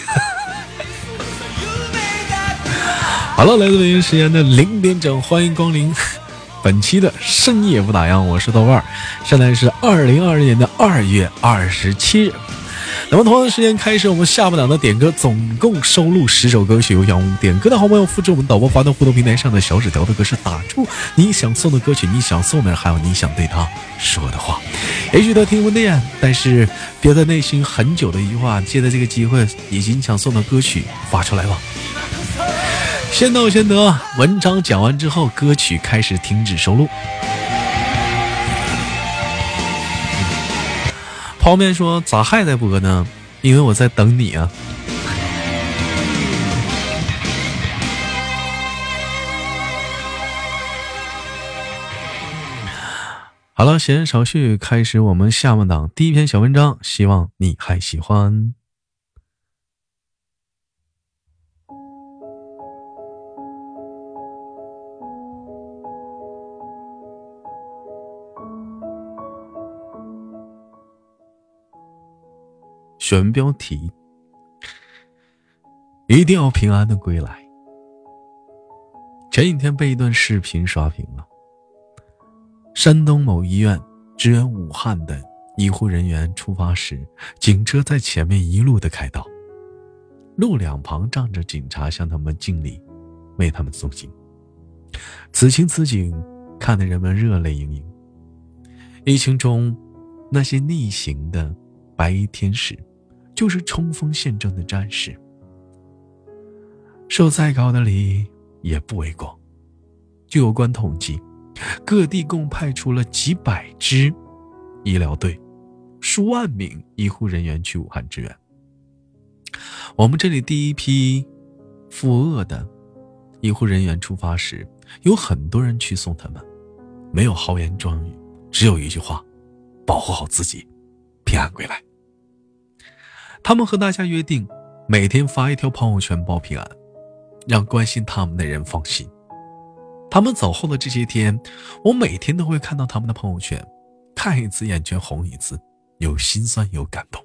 好了，来自北京时间的零点整，欢迎光临 本期的深夜不打烊，我是豆瓣儿，现在是二零二零年的二月二十七日。那么同样的时间开始，我们下半档的点歌，总共收录十首歌曲，有想点歌的好朋友复制我们导播发到互动平台上的小纸条的格式，打出你想送的歌曲，你想送的，还有你想对他说的话。也许他听不见，但是憋在内心很久的一句话，借着这个机会，以及你想送的歌曲发出来吧。先到先得。文章讲完之后，歌曲开始停止收录。泡面说：“咋还在播呢？因为我在等你啊。”好了，闲言少叙，开始我们下半档第一篇小文章，希望你还喜欢。选标题：一定要平安的归来。前几天被一段视频刷屏了。山东某医院支援武汉的医护人员出发时，警车在前面一路的开道，路两旁站着警察向他们敬礼，为他们送行。此情此景，看得人们热泪盈盈。疫情中，那些逆行的白衣天使。就是冲锋陷阵的战士，受再高的礼也不为过。据有关统计，各地共派出了几百支医疗队，数万名医护人员去武汉支援。我们这里第一批赴鄂的医护人员出发时，有很多人去送他们，没有豪言壮语，只有一句话：保护好自己，平安归来。他们和大家约定，每天发一条朋友圈报平安，让关心他们的人放心。他们走后的这些天，我每天都会看到他们的朋友圈，看一次眼圈红一次，有心酸有感动。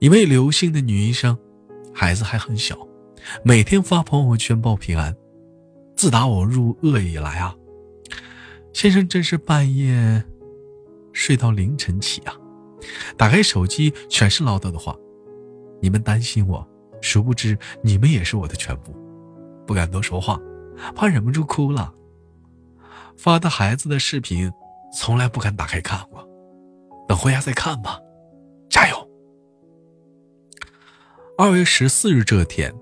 一位刘姓的女医生，孩子还很小，每天发朋友圈报平安。自打我入鄂以来啊，先生真是半夜睡到凌晨起啊。打开手机，全是唠叨的话。你们担心我，殊不知你们也是我的全部。不敢多说话，怕忍不住哭了。发的孩子的视频，从来不敢打开看过。等回家再看吧。加油！二月十四日这天，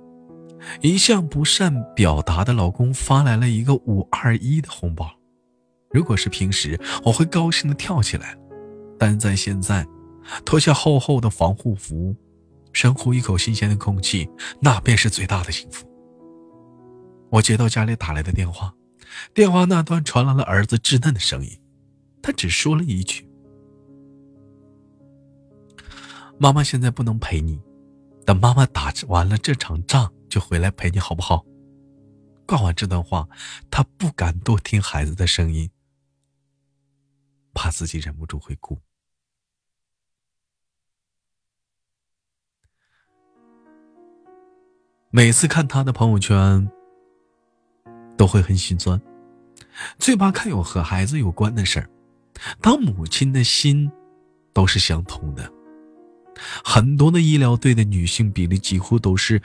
一向不善表达的老公发来了一个五二一的红包。如果是平时，我会高兴的跳起来。但在现在，脱下厚厚的防护服，深呼一口新鲜的空气，那便是最大的幸福。我接到家里打来的电话，电话那端传来了儿子稚嫩的声音，他只说了一句：“妈妈现在不能陪你，等妈妈打完了这场仗就回来陪你，好不好？”挂完这段话，他不敢多听孩子的声音，怕自己忍不住会哭。每次看他的朋友圈，都会很心酸。最怕看有和孩子有关的事儿。当母亲的心都是相通的。很多的医疗队的女性比例几乎都是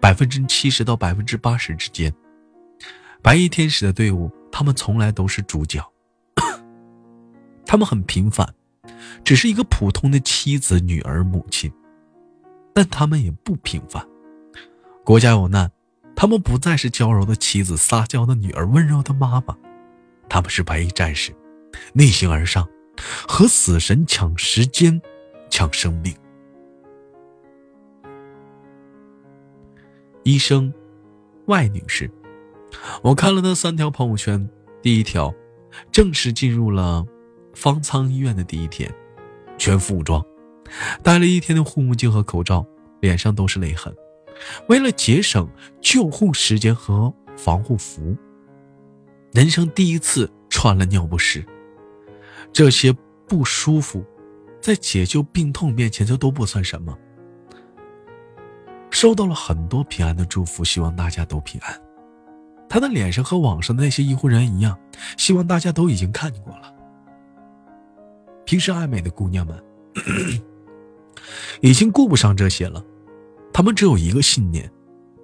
百分之七十到百分之八十之间。白衣天使的队伍，他们从来都是主角。他们很平凡，只是一个普通的妻子、女儿、母亲，但他们也不平凡。国家有难，他们不再是娇柔的妻子、撒娇的女儿、温柔的妈妈，他们是白衣战士，逆行而上，和死神抢时间。抢生命。医生外女士，我看了她三条朋友圈，第一条，正式进入了方舱医院的第一天，全副武装，戴了一天的护目镜和口罩，脸上都是泪痕。为了节省救护时间和防护服，人生第一次穿了尿不湿，这些不舒服。在解救病痛面前，这都不算什么。收到了很多平安的祝福，希望大家都平安。他的脸上和网上的那些医护人员一样，希望大家都已经看见过了。平时爱美的姑娘们，已经顾不上这些了，他们只有一个信念：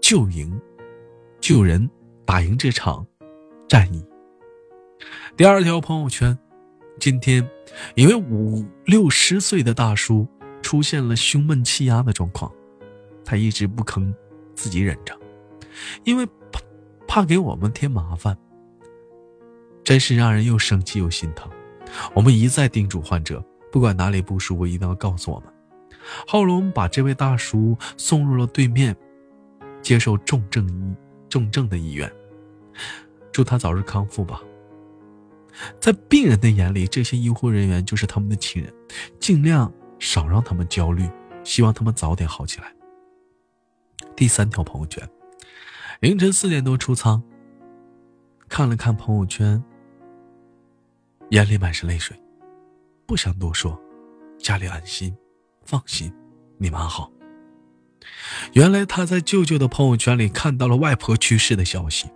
救赢、救人、打赢这场战役。第二条朋友圈。今天，一位五六十岁的大叔出现了胸闷气压的状况，他一直不吭，自己忍着，因为怕怕给我们添麻烦。真是让人又生气又心疼。我们一再叮嘱患者，不管哪里不舒服，一定要告诉我们。后来我们把这位大叔送入了对面接受重症医重症的医院，祝他早日康复吧。在病人的眼里，这些医护人员就是他们的亲人，尽量少让他们焦虑，希望他们早点好起来。第三条朋友圈：凌晨四点多出舱，看了看朋友圈，眼里满是泪水，不想多说，家里安心，放心，你们好。原来他在舅舅的朋友圈里看到了外婆去世的消息。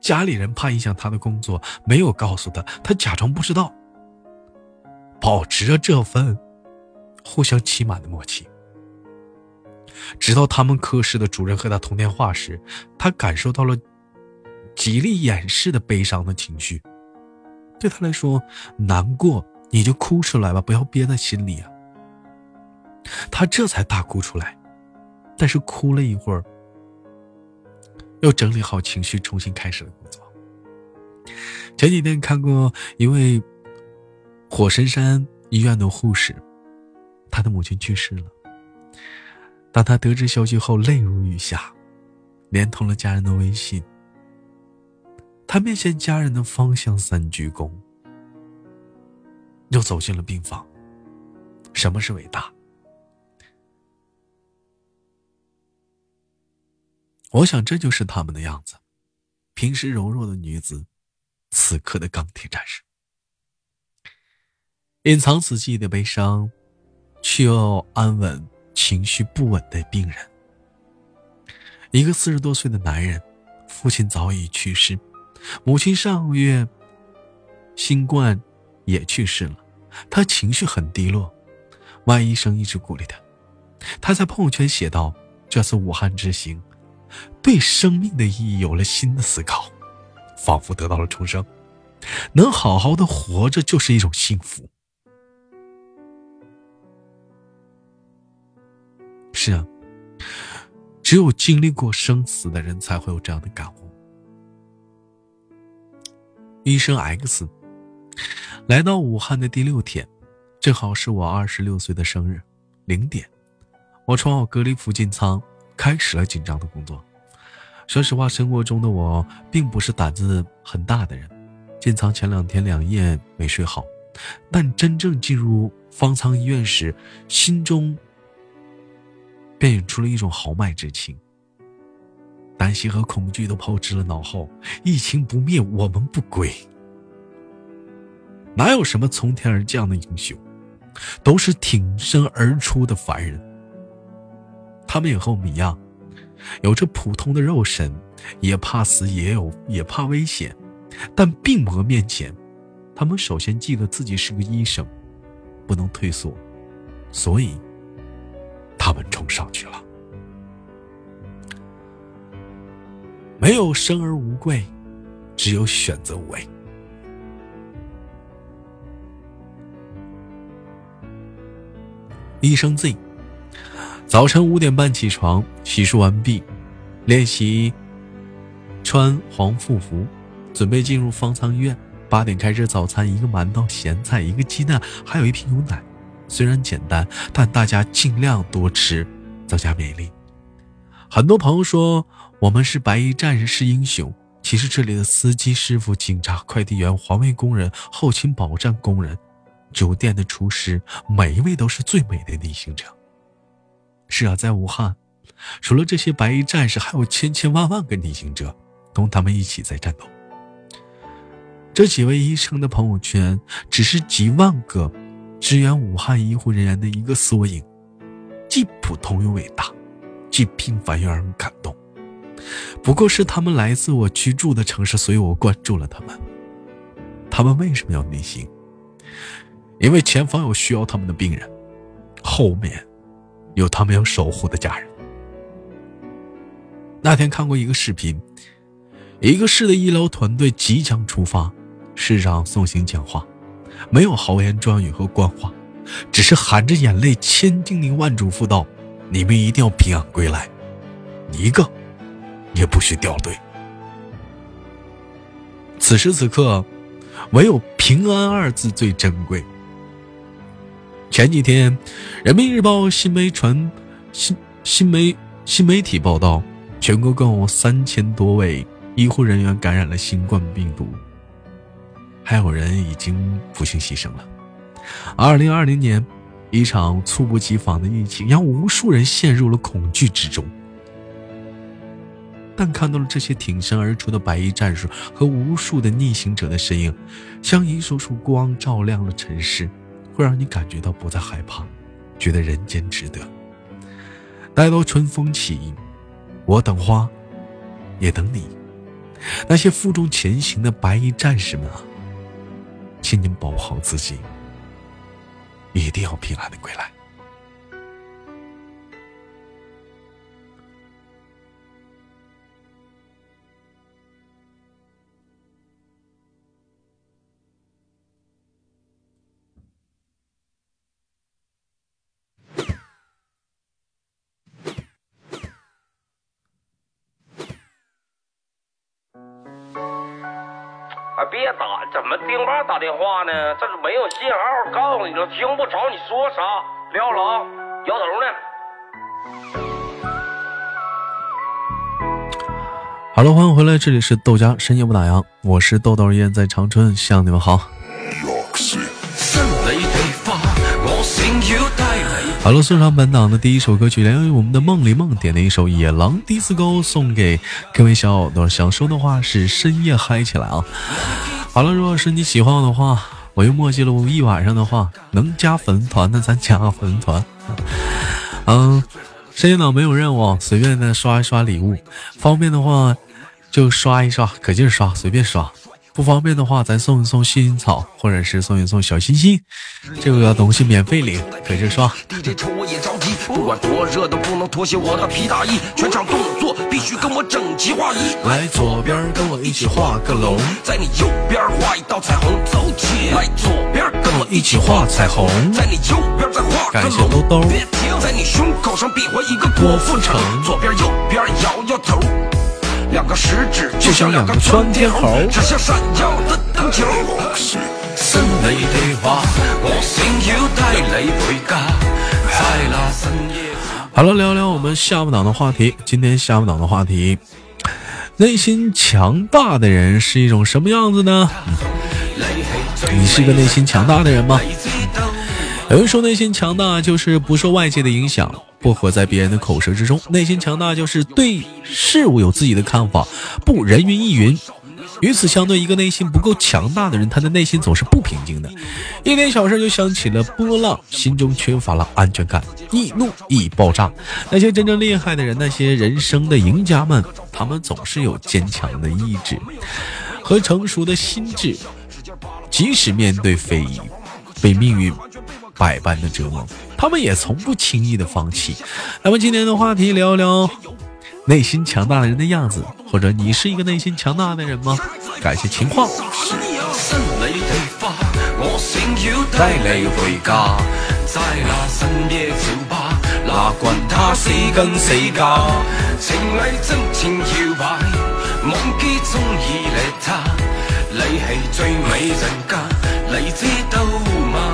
家里人怕影响他的工作，没有告诉他，他假装不知道，保持着这份互相欺瞒的默契。直到他们科室的主任和他通电话时，他感受到了极力掩饰的悲伤的情绪。对他来说，难过你就哭出来吧，不要憋在心里啊。他这才大哭出来，但是哭了一会儿。又整理好情绪，重新开始了工作。前几天看过一位火神山医院的护士，他的母亲去世了。当他得知消息后，泪如雨下，连通了家人的微信。他面向家人的方向三鞠躬，又走进了病房。什么是伟大？我想这就是他们的样子，平时柔弱的女子，此刻的钢铁战士。隐藏自己的悲伤，却又安稳情绪不稳的病人。一个四十多岁的男人，父亲早已去世，母亲上个月新冠也去世了，他情绪很低落。万医生一直鼓励他，他在朋友圈写道：“这次武汉之行。”对生命的意义有了新的思考，仿佛得到了重生。能好好的活着就是一种幸福。是啊，只有经历过生死的人才会有这样的感悟。医生 X 来到武汉的第六天，正好是我二十六岁的生日。零点，我穿好隔离服进舱。开始了紧张的工作。说实话，生活中的我并不是胆子很大的人。进仓前两天两夜没睡好，但真正进入方舱医院时，心中便涌出了一种豪迈之情。担心和恐惧都抛之了脑后，疫情不灭，我们不归。哪有什么从天而降的英雄，都是挺身而出的凡人。他们也和我们一样，有着普通的肉身，也怕死，也有也怕危险。但病魔面前，他们首先记得自己是个医生，不能退缩，所以他们冲上去了。没有生而无贵，只有选择无畏。医生 Z，早晨五点半起床，洗漱完毕，练习穿黄护服，准备进入方舱医院。八点开始早餐，一个馒头、咸菜，一个鸡蛋，还有一瓶牛奶。虽然简单，但大家尽量多吃，增加免疫力。很多朋友说我们是白衣战士，是英雄。其实这里的司机师傅、警察、快递员、环卫工人、后勤保障工人、酒店的厨师，每一位都是最美的逆行者。是啊，在武汉，除了这些白衣战士，还有千千万万个逆行者，同他们一起在战斗。这几位医生的朋友圈，只是几万个支援武汉医护人员的一个缩影，既普通又伟大，既平凡又让人感动。不过是他们来自我居住的城市，所以我关注了他们。他们为什么要逆行？因为前方有需要他们的病人，后面有他们要守护的家人。那天看过一个视频，一个市的医疗团队即将出发。市长送行讲话，没有豪言壮语和官话，只是含着眼泪，千叮咛万嘱咐道：“你们一定要平安归来，一个也不许掉队。”此时此刻，唯有“平安”二字最珍贵。前几天，《人民日报》新媒传新新媒新媒体报道，全国共有三千多位医护人员感染了新冠病毒。还有人已经不幸牺牲了。二零二零年，一场猝不及防的疫情让无数人陷入了恐惧之中。但看到了这些挺身而出的白衣战士和无数的逆行者的身影，像一束束光照亮了城市，会让你感觉到不再害怕，觉得人间值得。待到春风起，我等花，也等你。那些负重前行的白衣战士们啊！请你们保护好自己，一定要平安的归来。别打，怎么丁爸打电话呢？这是没有信号，告诉你了，听不着你说啥。撂了啊，摇头呢。好了，欢迎回来，这里是豆家深夜不打烊，我是豆豆，依然在长春向你们好。好了，送上本档的第一首歌曲，来自于我们的梦里梦点的一首《野狼迪斯高》，送给各位小耳朵。想说的话是深夜嗨起来啊！好了，如果是你喜欢我的话，我又墨迹了一晚上的话，能加粉团的咱加个粉团。嗯，深夜党没有任务，随便的刷一刷礼物，方便的话就刷一刷，可劲刷，随便刷。不方便的话，咱送一送薰衣草，或者是送一送小心心，这个东西免费领，可劲刷。不管多热都不能脱下我的皮大衣，全场动作必须跟我整齐划一。来左边跟我一起画个龙，在你右边画一道彩虹，走起。来左边跟我一起画彩虹，在你右边再画个龙。别停，在你胸口上比划一个郭富城，左边右边摇摇头。两个食指就像两个窜天猴，指向闪耀的灯球。好了，聊聊我们下午档的话题。今天下午档的话题，内心强大的人是一种什么样子呢？你是个内心强大的人吗？有人说，内心强大就是不受外界的影响。不活在别人的口舌之中，内心强大就是对事物有自己的看法，不人云亦云。与此相对，一个内心不够强大的人，他的内心总是不平静的，一点小事就想起了波浪，心中缺乏了安全感，易怒易爆炸。那些真正厉害的人，那些人生的赢家们，他们总是有坚强的意志和成熟的心智，即使面对非议，被命运。百般的折磨，他们也从不轻易的放弃。那么今天的话题聊一聊内心强大的人的样子，或者你是一个内心强大的人吗？感谢情况。带你回家，在那深夜酒吧，那管他死跟死假，情侣真情摇摆，忘记中意你他，你系最美人家，你知道吗？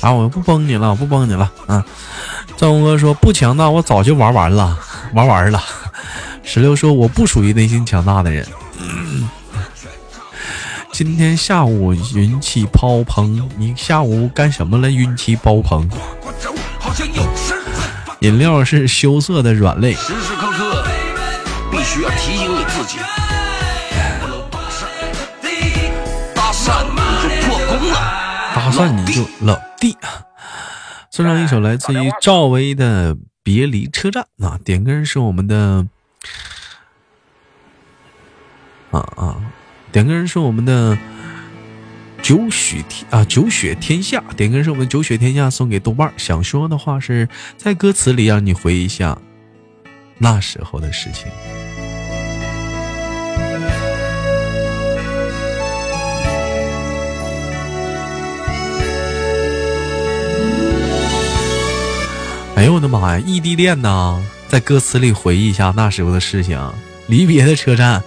啊！我不崩你了，我不崩你了啊！赵红哥说不强大，我早就玩完了，玩完了。石榴说我不属于内心强大的人。今天下午运气爆棚，你下午干什么了？运气爆棚。饮料是羞涩的软肋。时时刻刻必须要提醒你自己，搭讪你就老弟。送上一首来自于赵薇的《别离车站》啊，点歌人是我们的啊啊。点歌人是我们的九雪天啊，九雪天下。点歌人是我们九雪天下送给豆瓣想说的话是在歌词里让你回忆一下那时候的事情。哎呦我的妈呀！异地恋呐，在歌词里回忆一下那时候的事情。离别的车站。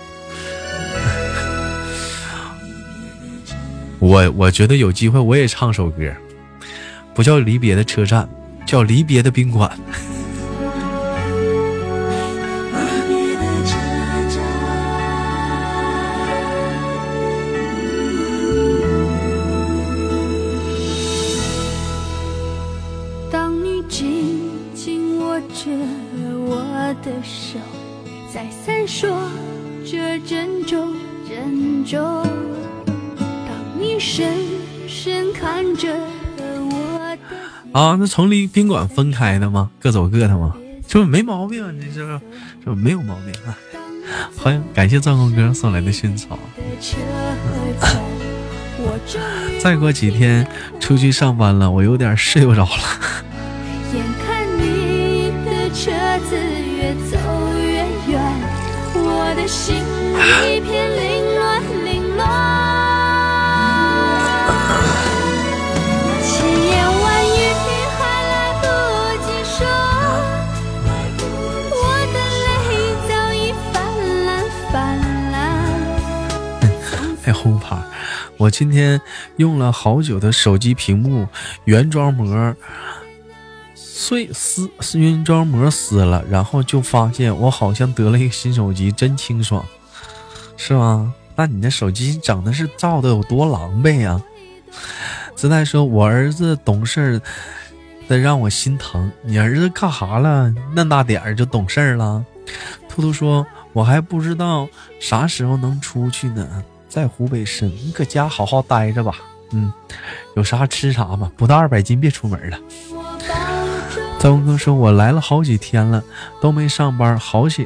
我我觉得有机会我也唱首歌，不叫离别的车站，叫离别的宾馆。啊，那从离宾馆分开的吗？各走各的吗？这不没毛病，你这这没有毛病啊！欢迎，感谢藏红哥送来的薰草。再过几天出去上班了，我有点睡不着了。轰趴！我今天用了好久的手机屏幕原装膜碎撕，原装膜撕了，然后就发现我好像得了一个新手机，真清爽，是吗？那你那手机整的是造的有多狼狈呀？子泰说：“我儿子懂事的让我心疼。你儿子干啥了？那大点儿就懂事了？”兔兔说：“我还不知道啥时候能出去呢。”在湖北省，你搁家好好待着吧。嗯，有啥吃啥吧，不到二百斤别出门了。张文哥说：“我来了好几天了，都没上班，好想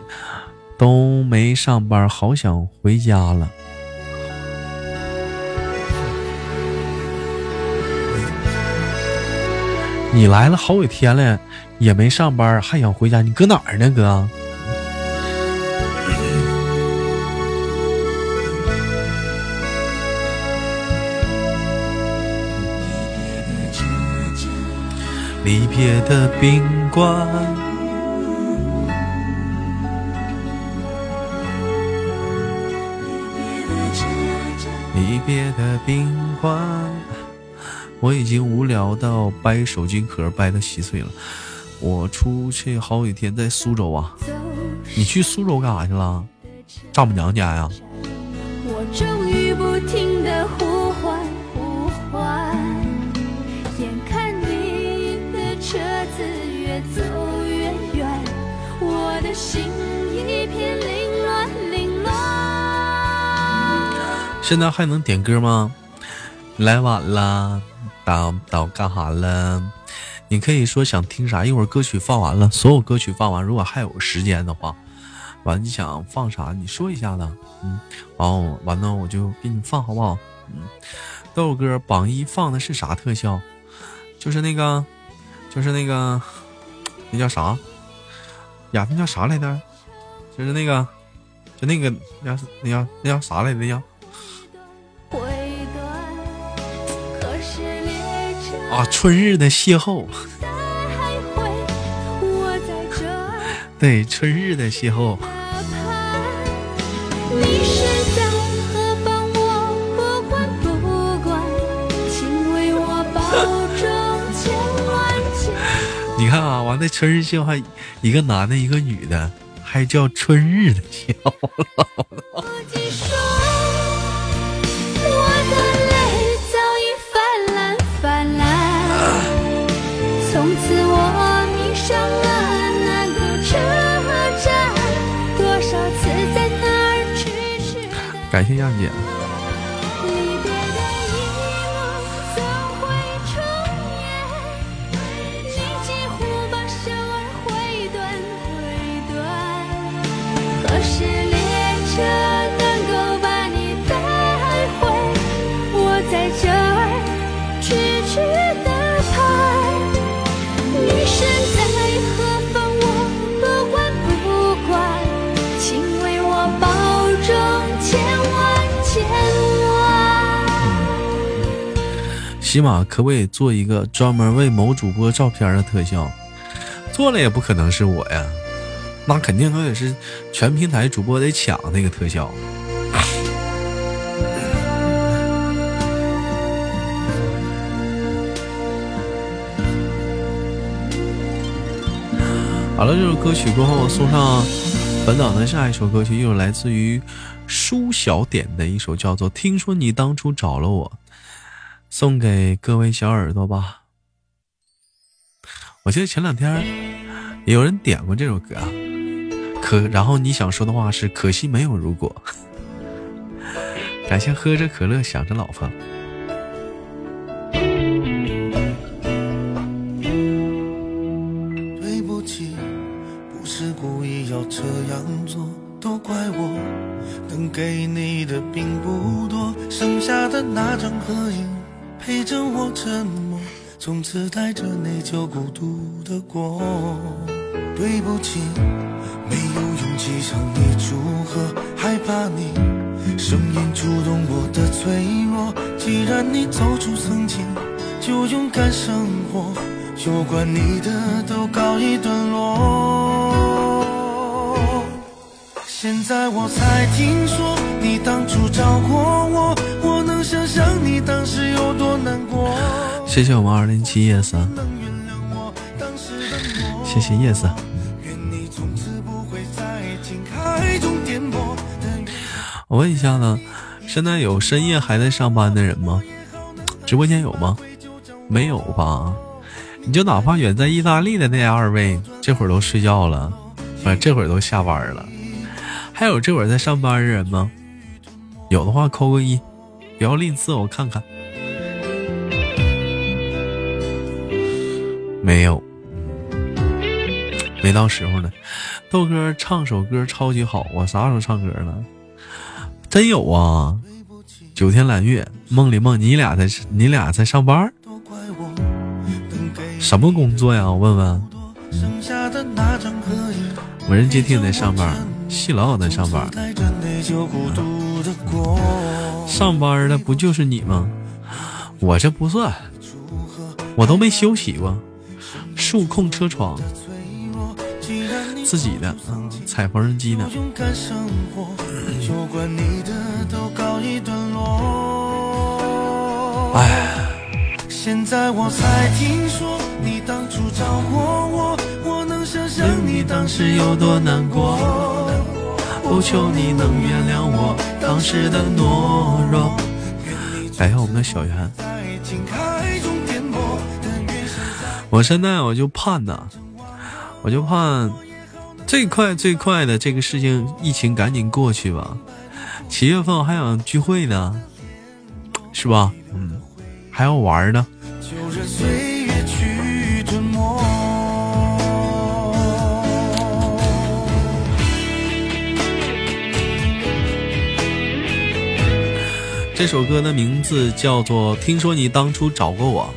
都没上班，好想回家了。”你来了好几天了，也没上班，还想回家？你搁哪儿呢，哥？离别的宾馆，离别的宾馆，我已经无聊到掰手机壳掰的稀碎了。我出去好几天，在苏州啊。你去苏州干啥去了？丈母娘家呀？现在还能点歌吗？来晚了，到到干啥了？你可以说想听啥，一会儿歌曲放完了，所有歌曲放完，如果还有时间的话，完你想放啥，你说一下子，嗯，完我完了我就给你放，好不好？嗯，豆哥榜一放的是啥特效？就是那个，就是那个，那叫啥？呀，那叫啥来着？就是那个，就那个，那叫那叫那叫啥来着？呀？啊，春日的邂逅，对，春日的邂逅。你身在何方，我不管不管，请为我保重千万千。你看啊，完了春日邂逅一个男的，一个女的，还叫春日的邂逅。感谢亚姐，起码可不可以做一个专门为某主播照片的特效？做了也不可能是我呀，那肯定都得是全平台主播得抢那个特效。好了，这首歌曲过后，送上本档的下一首歌曲，又来自于舒小点的一首叫做《听说你当初找了我》，送给各位小耳朵吧。我记得前两天有人点过这首歌啊，可然后你想说的话是可惜没有如果。感谢喝着可乐想着老婆。对不起，不是故意要这样做，都怪我能给你的并不多，剩下的那张合影陪着我沉默，从此带着内疚孤独的过。对不起，没有勇气向你祝贺，害怕你声音触动我的脆弱。既然你走出曾经，就勇敢生活。有关你的都告一段落。现在我才听说你当初找过我，我想你当时有多难过。谢谢我们二零七叶三，能原谅我当时的我。谢谢叶三。愿你从此不会在情海中颠簸。但愿我问一下呢，现在有深夜还在上班的人吗？直播间有吗？没有吧？你就哪怕远在意大利的那二位，这会儿都睡觉了，不是这会儿都下班了。还有这会儿在上班的人吗？有的话扣个一，不要吝啬，我看看。没有，没到时候呢。豆哥唱首歌超级好，我啥时候唱歌了？真有啊！九天揽月，梦里梦你俩在你俩在上班，什么工作呀？我问问。剩下的那张合影。无人接听在上班，细老在上班，带着内疚孤独的过。上班的不就是你吗？我这不算，我都没休息过，数控车床，自己的，嗯，踩缝纫机呢。勇敢不求你能原谅我当时的懦弱。感谢我们的小圆，在情海中颠簸，但愿现在我现在我就盼呐，我就盼最快最快的这个事情，疫情赶紧过去吧。七月份我还想聚会呢，是吧？嗯，还要玩呢。这首歌的名字叫做《听说你当初找过我》。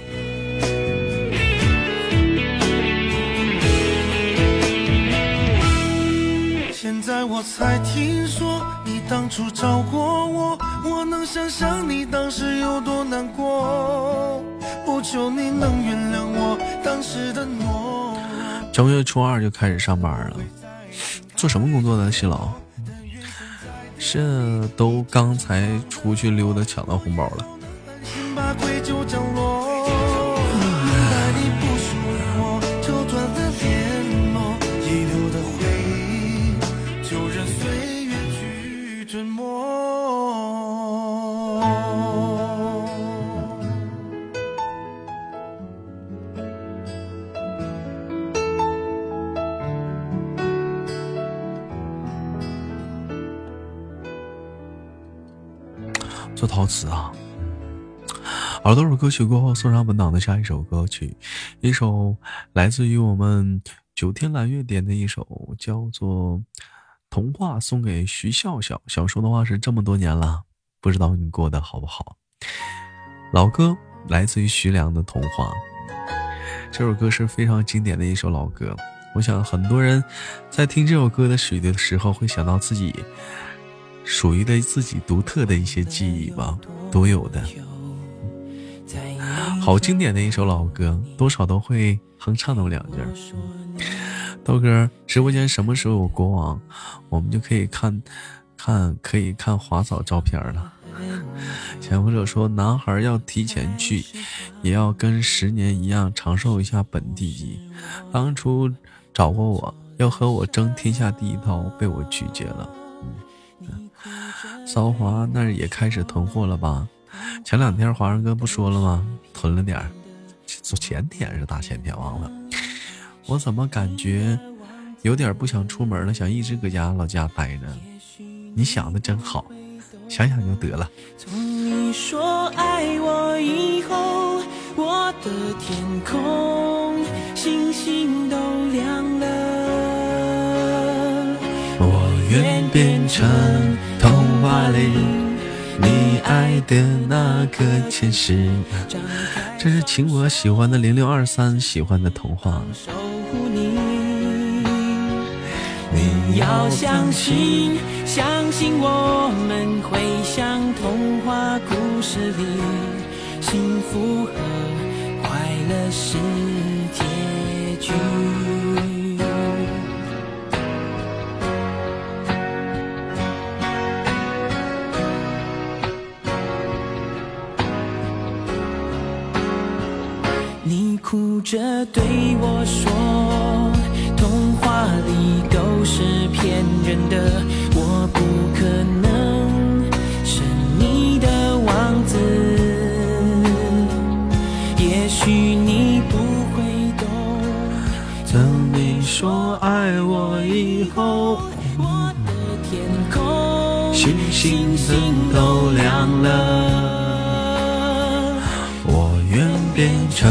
现在我才听说你当初找过我，我能想象你当时有多难过。不求你能原谅我当时的懦弱。正月初二就开始上班了，做什么工作呢？新郎？是都刚才出去溜达抢到红包了。陶瓷啊。耳朵首歌曲过后，送上本档的下一首歌曲，一首来自于我们九天蓝月点的一首，叫做《童话》，送给徐笑笑。想说的话是这么多年了，不知道你过得好不好？老歌来自于徐良的《童话》，这首歌是非常经典的一首老歌。我想很多人在听这首歌的时的时候，会想到自己属于的自己独特的一些记忆吧，独有的。好经典的一首老歌，多少都会哼唱那么两句儿。豆哥，直播间什么时候有国王，我们就可以看，看可以看华嫂照片了。潜伏者说，男孩要提前去，也要跟十年一样长寿一下本地鸡。当初找过我，要和我争天下第一刀，被我拒绝了。嗯，骚华那儿也开始囤货了吧？前两天华人哥不说了吗？囤了点儿，前天是大前天忘了。我怎么感觉有点不想出门了，想一直搁家老家待着？你想的真好，想想就得了。从你说爱我以后，我的天空星星都亮了。我愿变成童话里你爱的那个天使。这是请我喜欢的零六二三喜欢的童话。守护你。你要相信，相信我们会像童话故事里，幸福和快乐是结局。你哭着对我说，童话里都是骗人的，我不可能是你的王子。也许你不会懂，等你说爱我以后，我的天空星星星都亮了。我愿变成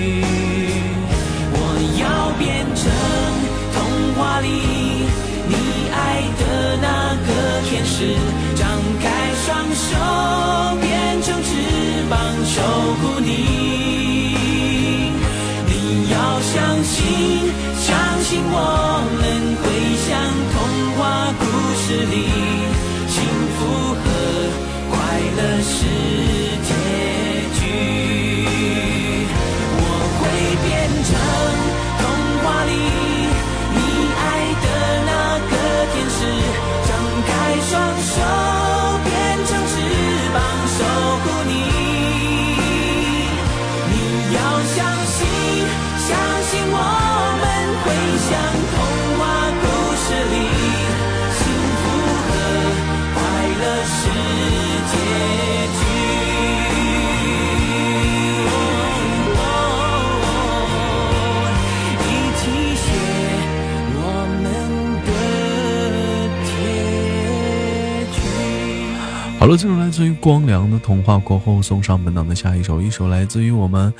手，变成翅膀守护你。你要相信，相信我好了，这首来自于光良的童话过后，送上本档的下一首，一首来自于我们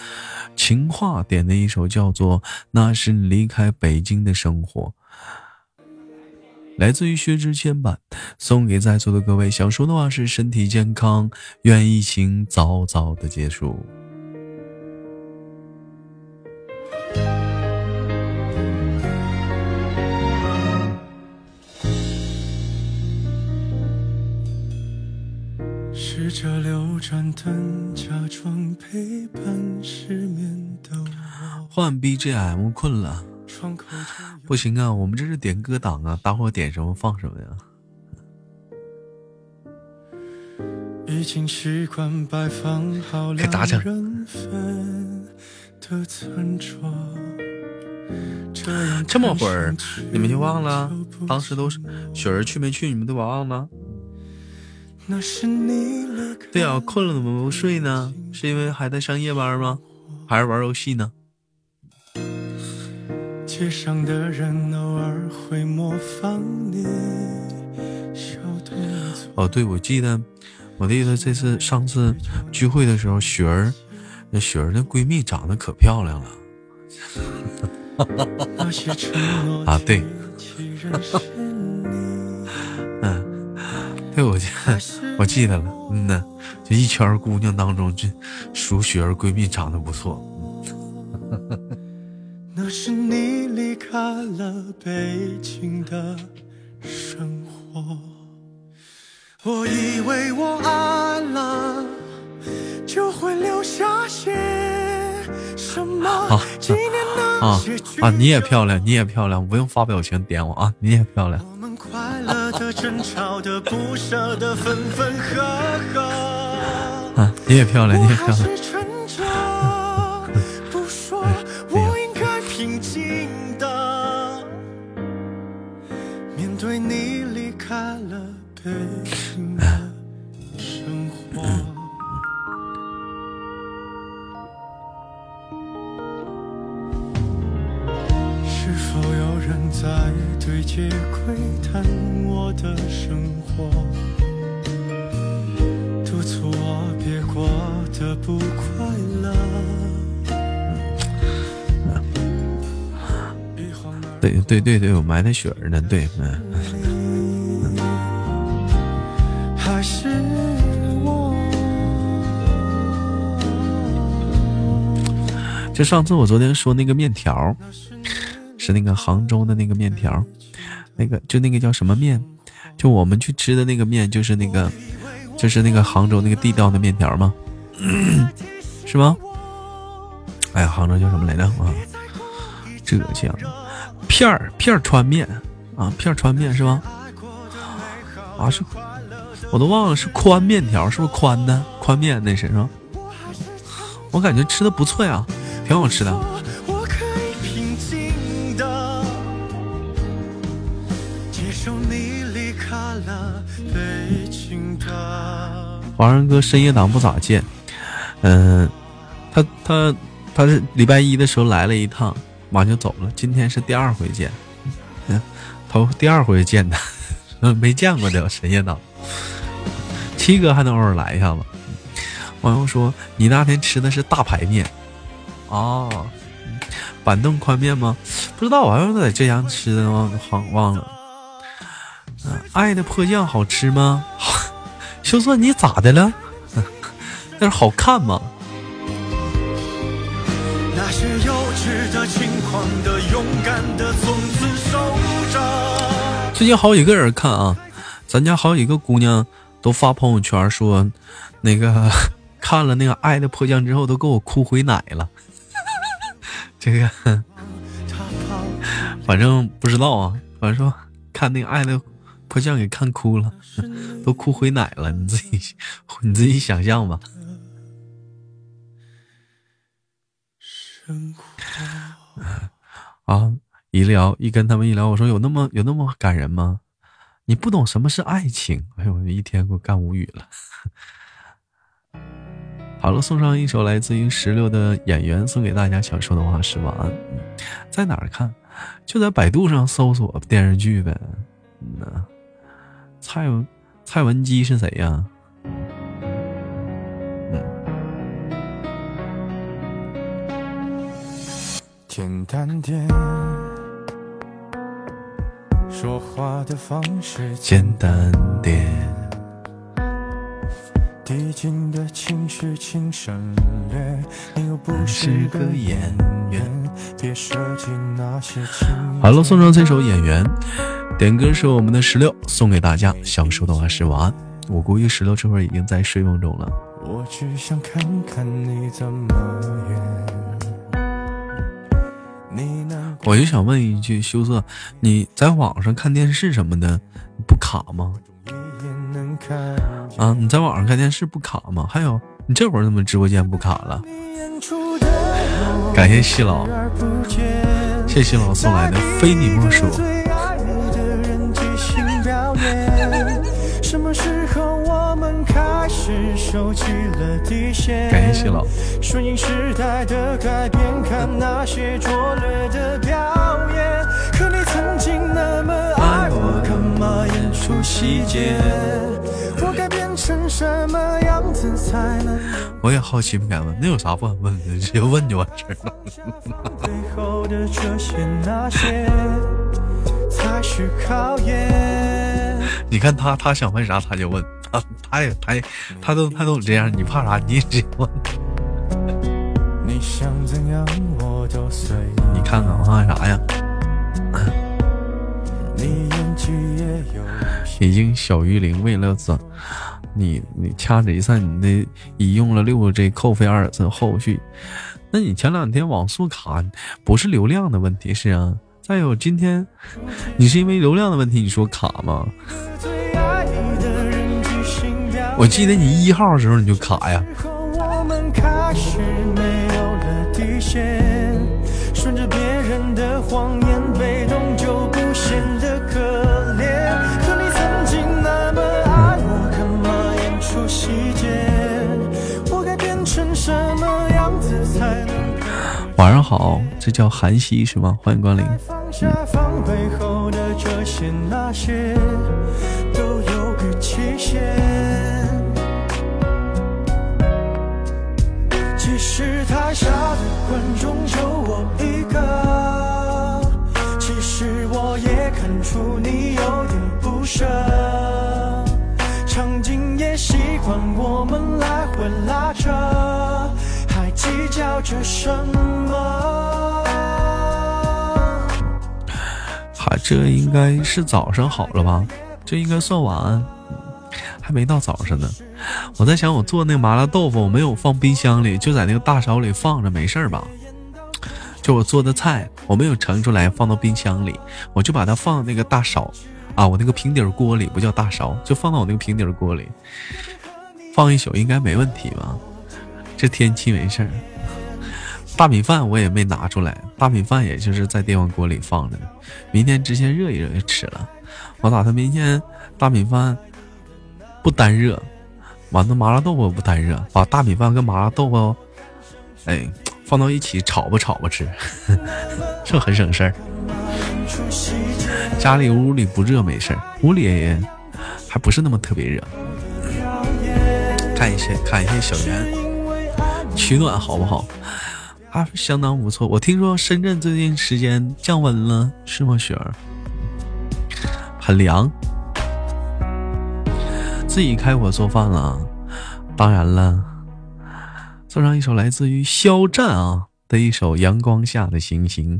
情话点的一首，叫做《那是你离开北京的生活》，来自于薛之谦版，送给在座的各位。想说的话是身体健康，愿疫情早早的结束。着流转灯，假装陪伴失眠的我。换 BGM 困了，不行啊，我们这是点歌档啊，大伙点什么放什么呀。已经习惯摆放好两人份的餐桌。这么会儿你们就忘了？当时都是雪儿去没去，你们都忘了？那是你对啊，困了怎么不睡呢？是因为还在上夜班吗？还是玩游戏呢？街上的人偶尔会模仿你。哦，对，我记得，我记得这次上次聚会的时候，雪儿，那雪儿的闺蜜长得可漂亮了。啊对 对，我记 我记得了，嗯呢，就一圈姑娘当中，这数雪儿闺蜜长得不错。那是你离开了北京的生活，我以为我爱了就会留下些什么啊纪念那啊些句啊，你也漂亮，你也漂亮，不用发表情点我啊，你也漂亮。我们快乐的、争吵的、不舍的、分分合合。啊，你也漂亮，你也漂亮。是撑着 不说，我应该平静的面对你离开了北京的生活。是否有人在对街窥探我的生活？督促我别过得不快乐。对对对对，我埋汰雪儿呢，对，嗯。还是我。就上次我昨天说那个面条，是那个杭州的那个面条，那个就那个叫什么面？就我们去吃的那个面，就是那个，就是那个杭州那个地道的面条吗？是吗？哎呀，杭州叫什么来着？啊，浙江片儿片儿川面啊，片儿川面是吗？啊是，我都忘了是宽面条，是不是宽的宽面那是是吧？我感觉吃的不错呀，挺好吃的。华人哥深夜档不咋见，嗯、他他他是礼拜一的时候来了一趟，马上就走了。今天是第二回见，嗯，头第二回见他，没见过这个深夜档。七哥还能偶尔来一下子。网友说你那天吃的是大排面，哦，板凳宽面吗？不知道，好像在浙江吃的，忘忘忘了。嗯爱的迫降好吃吗？就算你咋的了？那是好看吗？那些幼稚的、轻狂的、勇敢的，从此守着。最近好几个人看啊，咱家好几个姑娘都发朋友圈说，那个 看了那个《爱的迫降》之后，都给我哭回奶了。这个反正不知道啊，反正说看那个《爱的迫降》给看哭了，都哭回奶了。你自己你自己想象吧。啊，一聊一跟他们一聊，我说有那么有那么感人吗？你不懂什么是爱情，哎呦，我一天给我干无语了。好了，送上一首来自于石榴的演员送给大家，想说的话是晚安。在哪儿看？就在百度上搜索电视剧呗。嗯呐，蔡文蔡文姬是谁呀？嗯，简单点，说话的方式简单点，递进的情绪请省略，你又不是个演员，别设计那些情。Hello，送上这首《演员》。点歌是我们的石榴送给大家，想说的话是晚安。我估计石榴这会儿已经在睡梦中了。我只想看看你怎么演。我就想问一句，羞涩，你在网上看电视什么的不卡吗？啊，你在网上看电视不卡吗？还有，你这会儿怎么直播间不卡了？感谢西老谢谢西老送来的非你莫属。顺应时代的改变，看那些拙劣的表演。可你曾经那么爱我，干嘛演出细节？我该变成什么样子才能我也好奇，不敢问，那有啥不敢问的？直接问就完事儿了。背后的这些那些才是考验？你看他，他想问啥他就问，他他也他也他都他都这样，你怕啥？你也直接问。你想怎样我都随。你看看我看啥呀？你也有已经小于零，为了怎？你你掐指一算，你那已用了六个 G 扣费二次后续，那你前两天网速卡不是流量的问题是啊？再有今天你是因为流量的问题你说卡吗？我记得你一号的时候你就卡呀，后我们开始没有了底线，顺着别人的谎言，晚上好，这叫韩熙是吗？欢迎光临。放下防备后的这些那些，都有个期限。其实台下的观众就我一个，其实我也看出你有点不舍。场景也习惯我们来回拉扯，计较着什么？哈，这应该是早上好了吧？这应该算晚安，还没到早上呢。我在想，我做那个麻辣豆腐，我没有放冰箱里，就在那个大勺里放着，没事儿吧？就我做的菜，我没有盛出来放到冰箱里，我就把它放那个大勺啊，我那个平底锅里，不叫大勺，就放到我那个平底锅里，放一宿应该没问题吧？这天气没事儿。大米饭我也没拿出来，大米饭也就是在电饭锅里放着，明天直接热一热就吃了。我打算明天大米饭不单热，完了麻辣豆腐不单热，把大米饭跟麻辣豆腐，哎，放到一起炒吧炒吧吃，这很省事儿。家里屋里不热没事儿，屋里也还不是那么特别热。看一些看一些小圆取暖好不好？啊，相当不错。我听说深圳最近时间降温了，是吗，雪儿？很凉。自己开火做饭了，当然了，送上一首来自于肖战啊的一首《阳光下的星星》，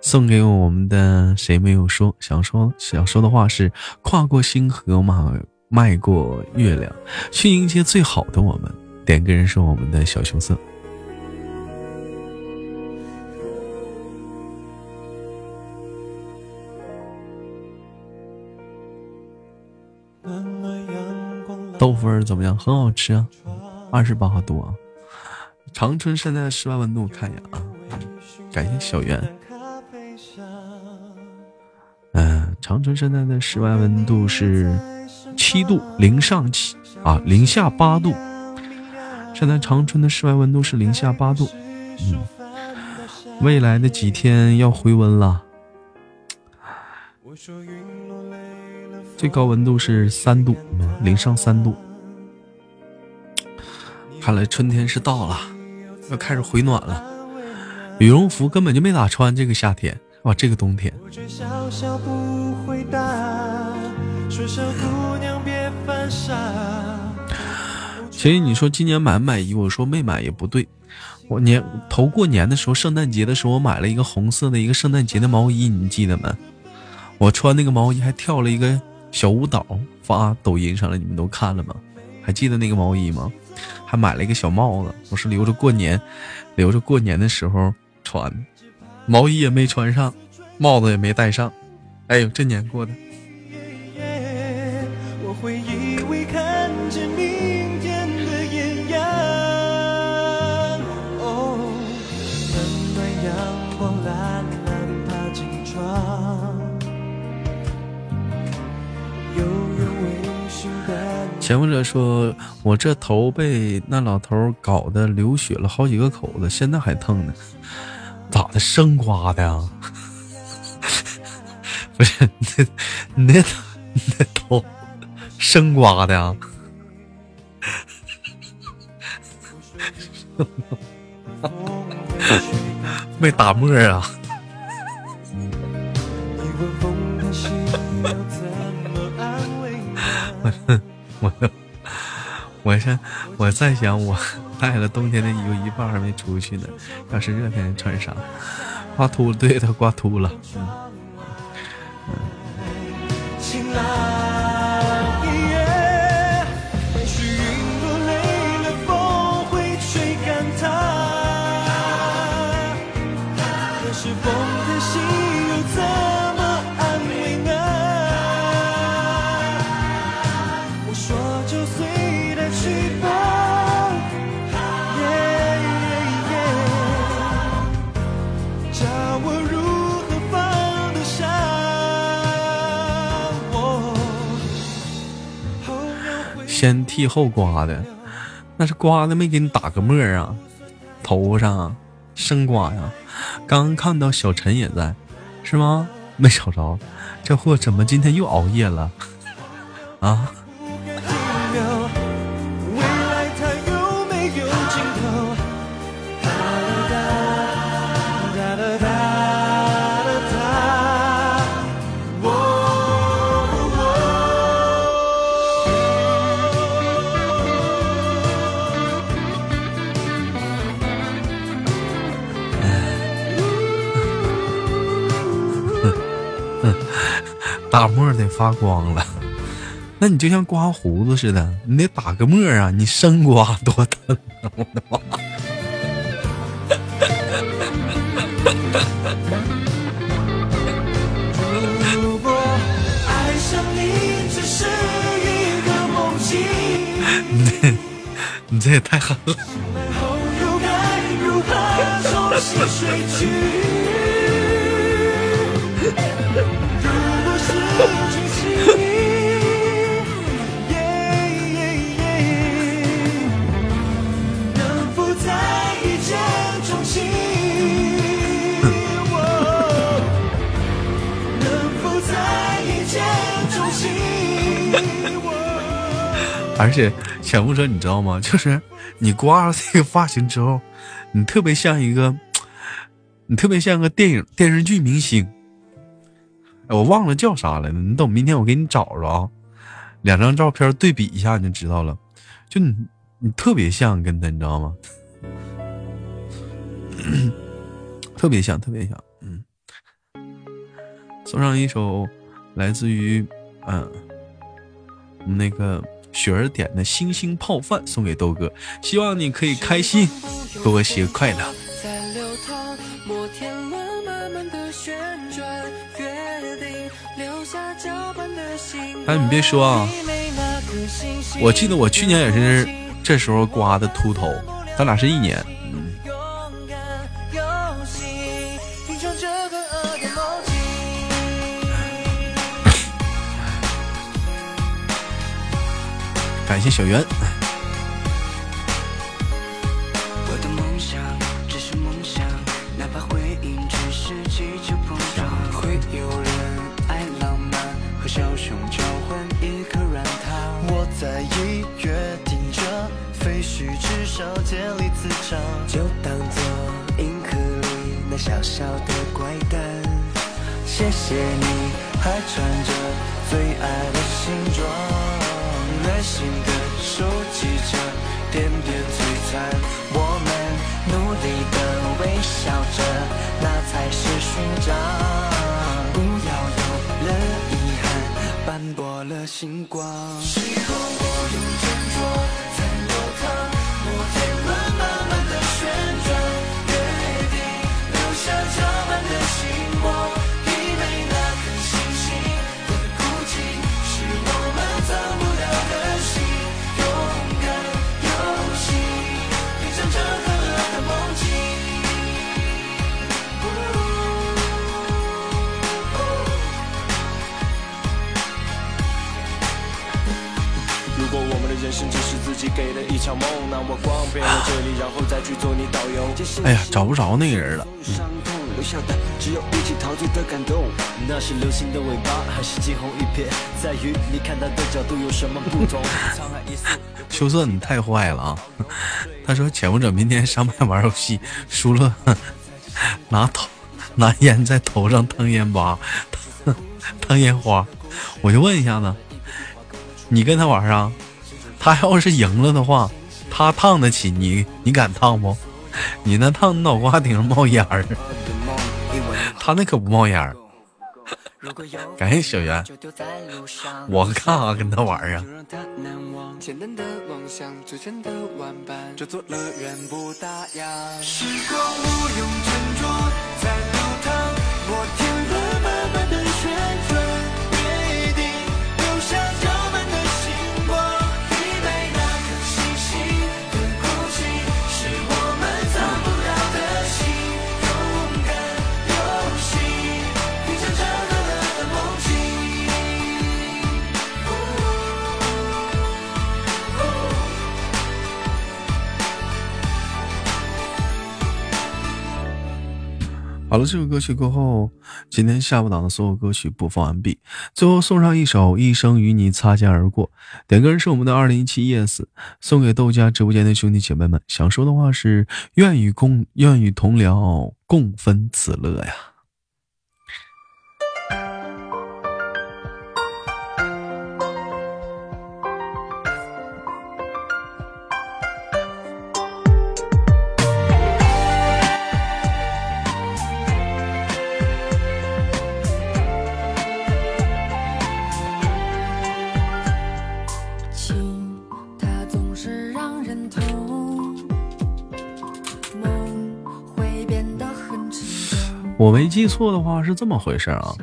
送给我们的谁没有说想说想说的话是：跨过星河嘛，迈过月亮，去迎接最好的我们。点歌人是我们的小熊色。豆腐儿怎么样？很好吃啊，二十八度啊。长春现在的室外温度看一眼啊，感谢小袁。嗯、长春现在的室外温度是七度，零上七啊，零下八度。现在长春的室外温度是零下八度，嗯，未来的几天要回温了，最高温度是三度，零上三度。看来春天是到了，要开始回暖了。羽绒服根本就没咋穿，这个夏天哇，这个冬天。我其实你说今年买不买衣服，我说没买也不对。我年头过年的时候，圣诞节的时候，我买了一个红色的一个圣诞节的毛衣，你记得吗？我穿那个毛衣还跳了一个小舞蹈，发抖音上了，你们都看了吗？还记得那个毛衣吗？还买了一个小帽子，我是留着过年，留着过年的时候穿。毛衣也没穿上，帽子也没戴上。哎呦，这年过的。前夫者说：“我这头被那老头搞得流血了好几个口子，现在还疼呢。咋的？生刮的呀？不是你那，你那，你那头生刮的呀？没打沫啊？哼 我我是我在想，我 带了冬天的衣服一半还没出去呢，要是热天穿啥？刮秃了，对，他刮秃了。嗯。”晴先剃后刮的，那是刮的没给你打个沫儿啊？头上生刮呀？刚看到小陈也在，是吗？没瞅着，这货怎么今天又熬夜了？啊？打沫得发光了，那你就像刮胡子似的，你得打个沫啊！你生刮多疼啊！我的妈！如果爱上你只是一个梦境。你这也太狠了。而且小木车，你知道吗？就是你刮了这个发型之后，你特别像一个，你特别像个电影电视剧明星。我忘了叫啥来了，你等明天我给你找着啊，两张照片对比一下你就知道了。就你，你特别像跟他，你知道吗？特别像，特别像。嗯，送上一首来自于嗯、那个雪儿点的星星泡饭送给豆哥，希望你可以开心，多些快乐。哎，你别说啊，我记得我去年也是这时候刮的秃头，咱俩是一年。感谢小袁。非须至少建立磁场。就当做银河里那小小的怪诞。谢谢你还穿着最爱的西装，耐心的收集着点点璀璨。我们努力的微笑着，那才是勋章。不要有了遗憾，斑驳了星光。时光我用斟酌人生只是自己给的一场梦，那我逛遍了这里，然后再去做你导游。哎呀，找不着那个人了。留下的只有一起陶醉的感动。那是流星的尾巴，还是惊鸿一瞥？在于你看它的角度有什么不同。沧海一粟，秋色，你太坏了啊！他说潜伏者明天上麦玩游戏，输了拿头 拿烟在头上烫烟巴，烫烟花。我就问一下子，你跟他玩啊？他要是赢了的话，他烫得起你，你敢烫不？你那烫脑瓜顶上冒烟儿，他那可不冒烟儿。感谢小圆，就丢在路上。我干啥跟他玩儿啊？简单的梦想，最真的玩伴，这座乐园不打烊。时光无用斟酌在流淌，摩好了，这首歌曲过后，今天下午档的所有歌曲播放完毕。最后送上一首《一生与你擦肩而过》，点歌人是我们的二零一七 yes，送给豆家直播间的兄弟姐妹们。想说的话是：愿与共，愿与同僚共分此乐呀。我没记错的话是这么回事啊，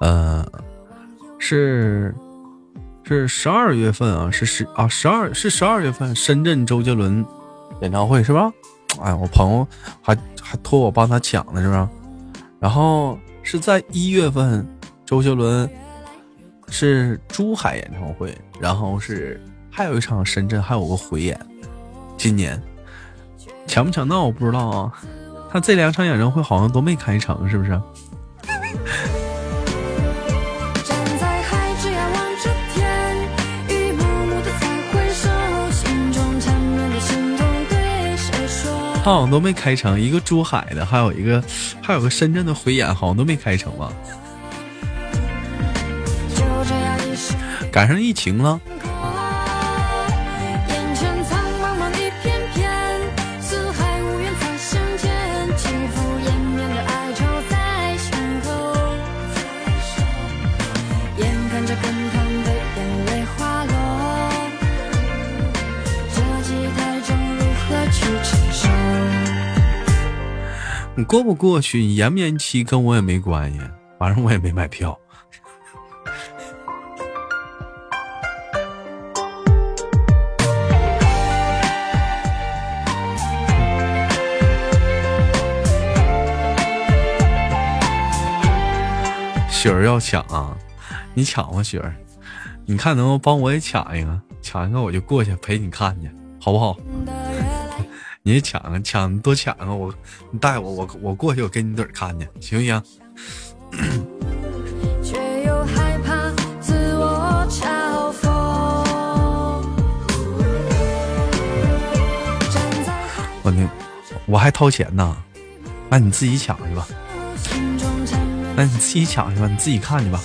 呃，是是十二月份啊，是十啊十二是十二月份深圳周杰伦演唱会是吧？哎，我朋友还还托我帮他抢呢，是吧？然后是在一月份，周杰伦是珠海演唱会，然后是还有一场深圳还有个回演，今年抢不抢到我不知道啊。他这两场演唱会好像都没开成，是不是？他好像都没开成，一个珠海的，还有一个还有个深圳的回演，好像都没开成吧？就这样一时赶上疫情了，你过不过去，你延不延期跟我也没关系，反正我也没买票。雪儿要抢啊，你抢吧，雪儿，你看能不能帮我也抢一个？抢一个我就过去陪你看去，好不好？你抢啊，抢多抢啊！我你带我，我我过去，我给你盹儿看去，行不行？却又害怕自我嘲讽。我那我还掏钱呢，那你自己抢去吧，那你自己抢去吧，你自己看去吧。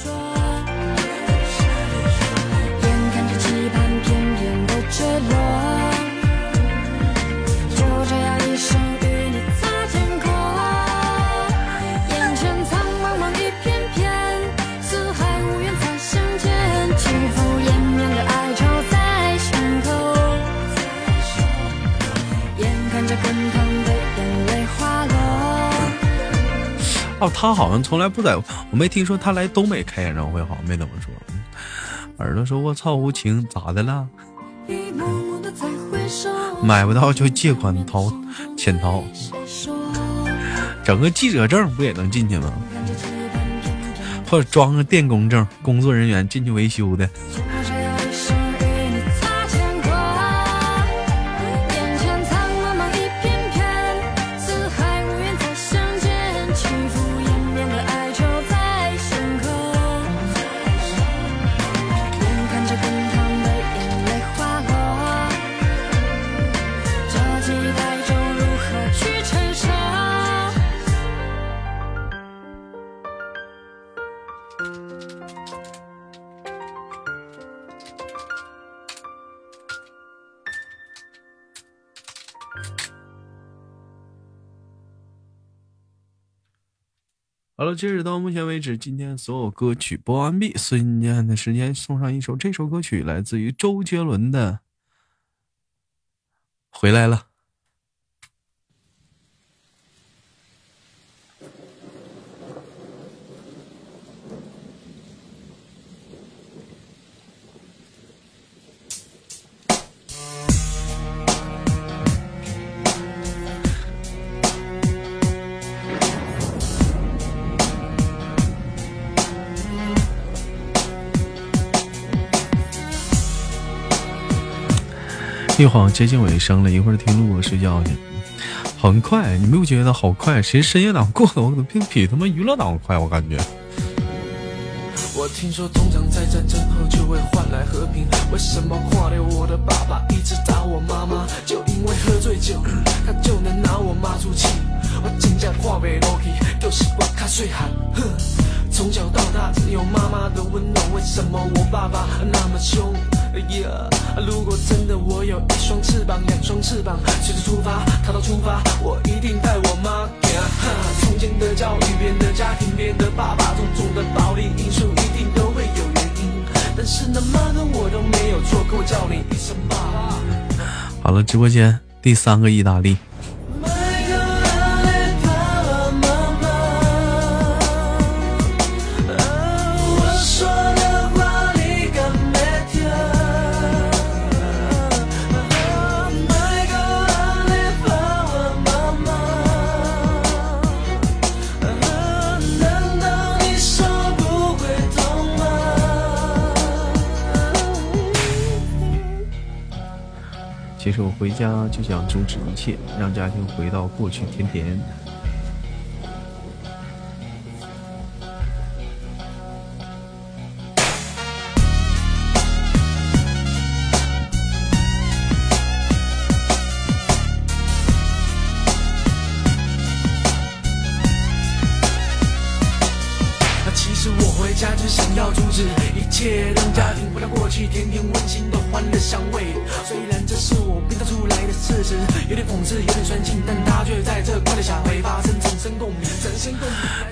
哦，他好像从来不在，我没听说他来东北开演唱会，好像没怎么说。嗯耳朵说：“我操，无情咋的了？买不到就借款掏，潜逃，整个记者证不也能进去吗？或者装个电工证，工作人员进去维修的。好了，截止到目前为止，今天所有歌曲播完毕。瞬间的时间，送上一首，这首歌曲来自于周杰伦的《回来了》。一晃接近尾声了，一会儿听录播睡觉去。很快，你没有觉得好快？其实深夜档过得我可能比比他妈娱乐档快，我感觉。我听说通常在战争后就会换来和平，为什么跨掉我的爸爸一直打我妈妈？就因为喝醉酒，他就能拿我妈出气。我真正看不落去，就是我卡岁寒。哼，从小到大只有妈妈的温暖，为什么我爸爸那么凶？Yeah,，如果真的我有一双翅膀，两双翅膀，随时出发，逃到出发，我一定带我妈。从前的教育，别人的家庭，别人的爸爸，种种的暴力因素一定都会有原因。但是呢，妈跟我都没有错，可我叫你一声爸爸。好了，直播间第三个意大利，我回家就想终止一切，让家庭回到过去，甜甜。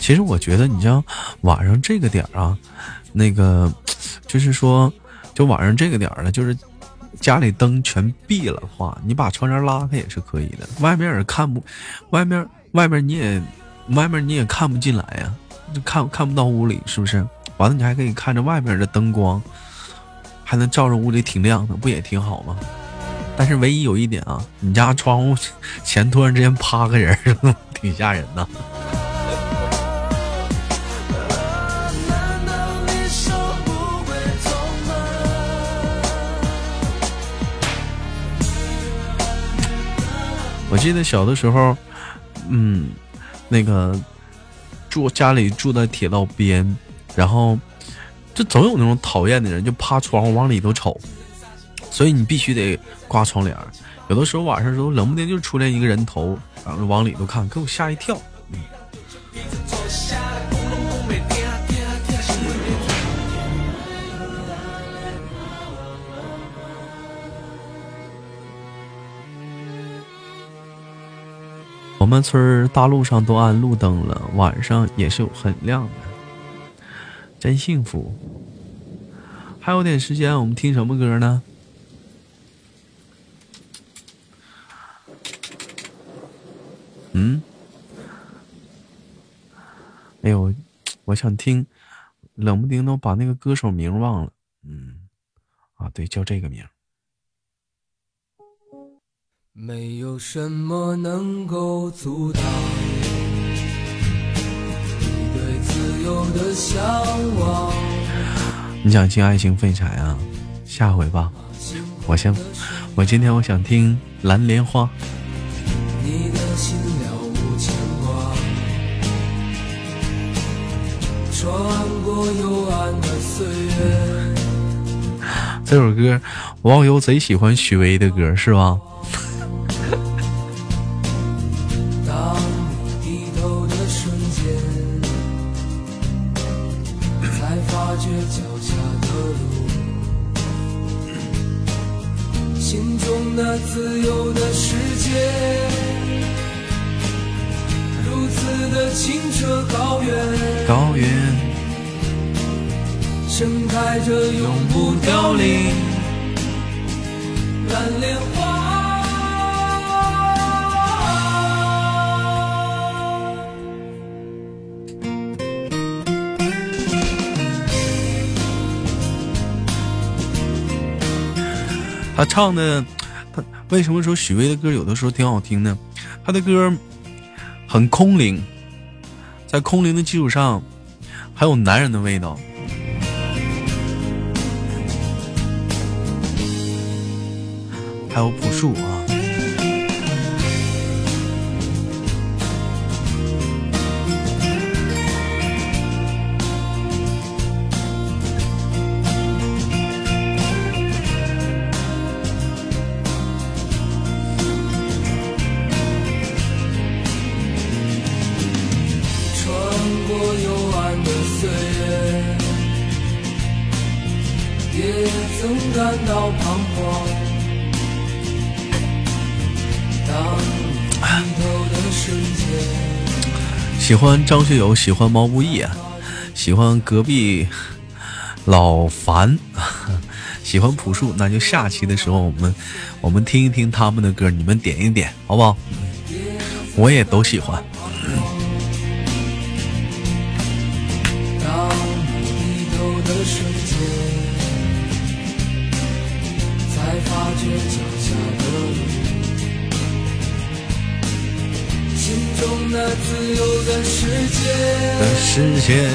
其实我觉得，你像晚上这个点儿啊，那个 就是说，就晚上这个点儿了，就是家里灯全闭了话，你把窗帘拉开也是可以的。外面也看不，外面外面你也外面你也看不进来呀、就看看不到屋里，是不是？完了，你还可以看着外面的灯光，还能照着屋里挺亮的，不也挺好吗？但是唯一有一点啊，你家窗户前突然之间趴个人儿，挺吓人的。我记得小的时候，嗯，那个住家里住在铁道边，然后就总有那种讨厌的人，就趴窗户往里头瞅，所以你必须得挂窗帘。有的时候晚上时候，冷不丁就出来一个人头，然后往里头看，给我吓一跳。我们村大路上都安路灯了，晚上也是很亮的，真幸福。还有点时间，我们听什么歌呢？嗯，哎呦，我想听，冷不丁都把那个歌手名忘了。嗯，啊，对，叫这个名。没有什么能够阻挡你对自由的向往。你想听《爱情废柴》啊？下回吧。我先，我今天我想听《蓝莲花》。你的心了无牵挂，穿过幽暗的岁月。这首歌，网友贼喜欢许巍的歌，是吧？唱的，他为什么说许巍的歌有的时候挺好听呢？他的歌很空灵，在空灵的基础上，还有男人的味道。还有朴树啊，喜欢张学友，喜欢毛不易啊，喜欢隔壁老樊，喜欢朴树，那就下期的时候我们我们听一听他们的歌，你们点一点，好不好？我也都喜欢。自由的世界。的世界，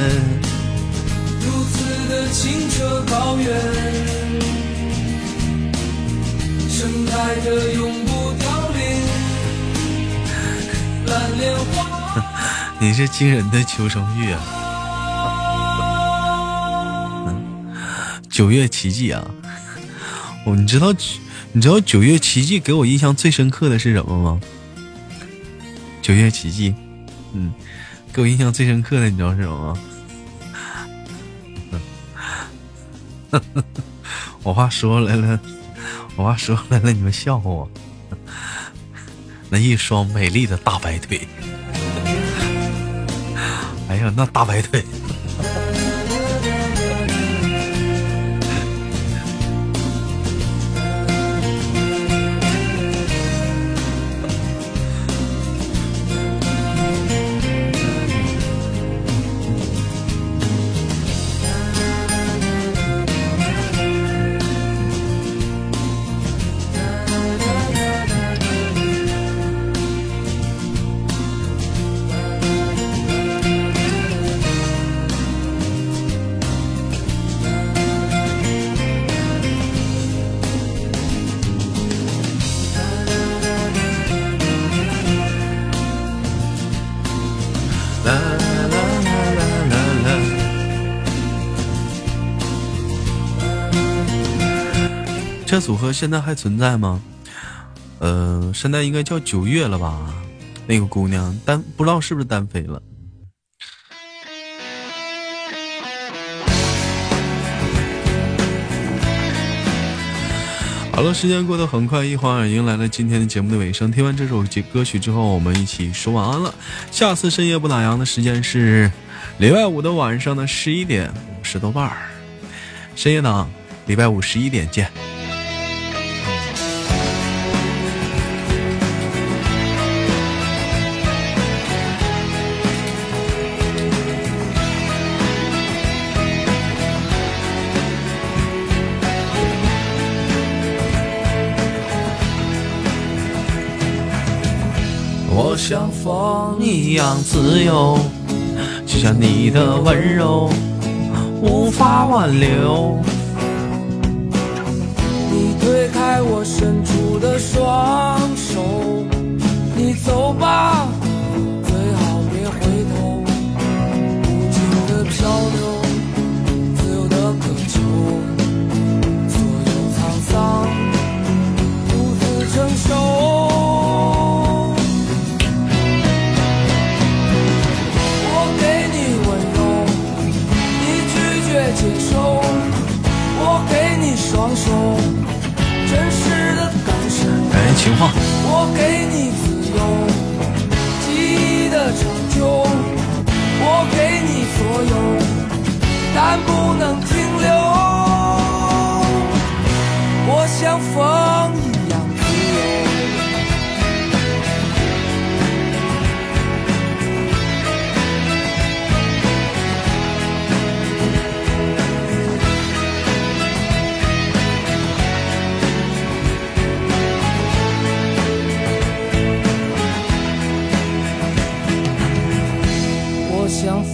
如此的清澈高远，盛开着永不凋零蓝莲花。你是惊人的求生欲啊！九月奇迹啊！哦，你知道你知道九月奇迹给我印象最深刻的是什么吗？九月奇迹，嗯，给我印象最深刻的你知道是什么？我话说来了，我话说来了，你们笑话我。那一双美丽的大白腿，哎呀，那大白腿。这组合现在还存在吗？呃，现在应该叫九月了吧？那个姑娘单不知道是不是单飞了。好了，时间过得很快，一晃眼迎来了今天的节目的尾声。听完这首歌曲之后，我们一起说晚安了。下次深夜不打烊的时间是礼拜五的晚上的十一点，五十多半儿。深夜党，礼拜五十一点见。一样自由，就像你的温柔无法挽留。你推开我伸出的双手，你走吧，最好别回头。无尽的漂流，自由的渴求，所有沧桑独自承受。双手，真实的感受。哎，情话，我给你自由，记忆的成就。我给你所有，但不能停留。我像风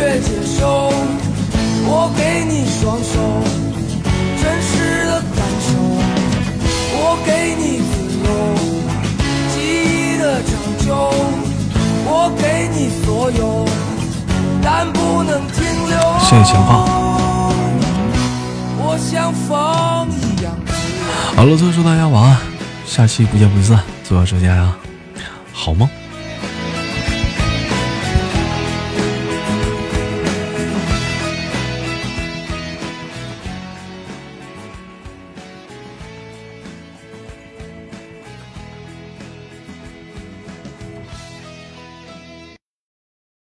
你拒绝接受。我给你双手，真实的感受。我给你自由，记忆的长久。我给你所有，但不能停留。谢谢情话。我像风一样自由。好了，最后祝大家晚安，下期不见不散，做到这家呀，好梦。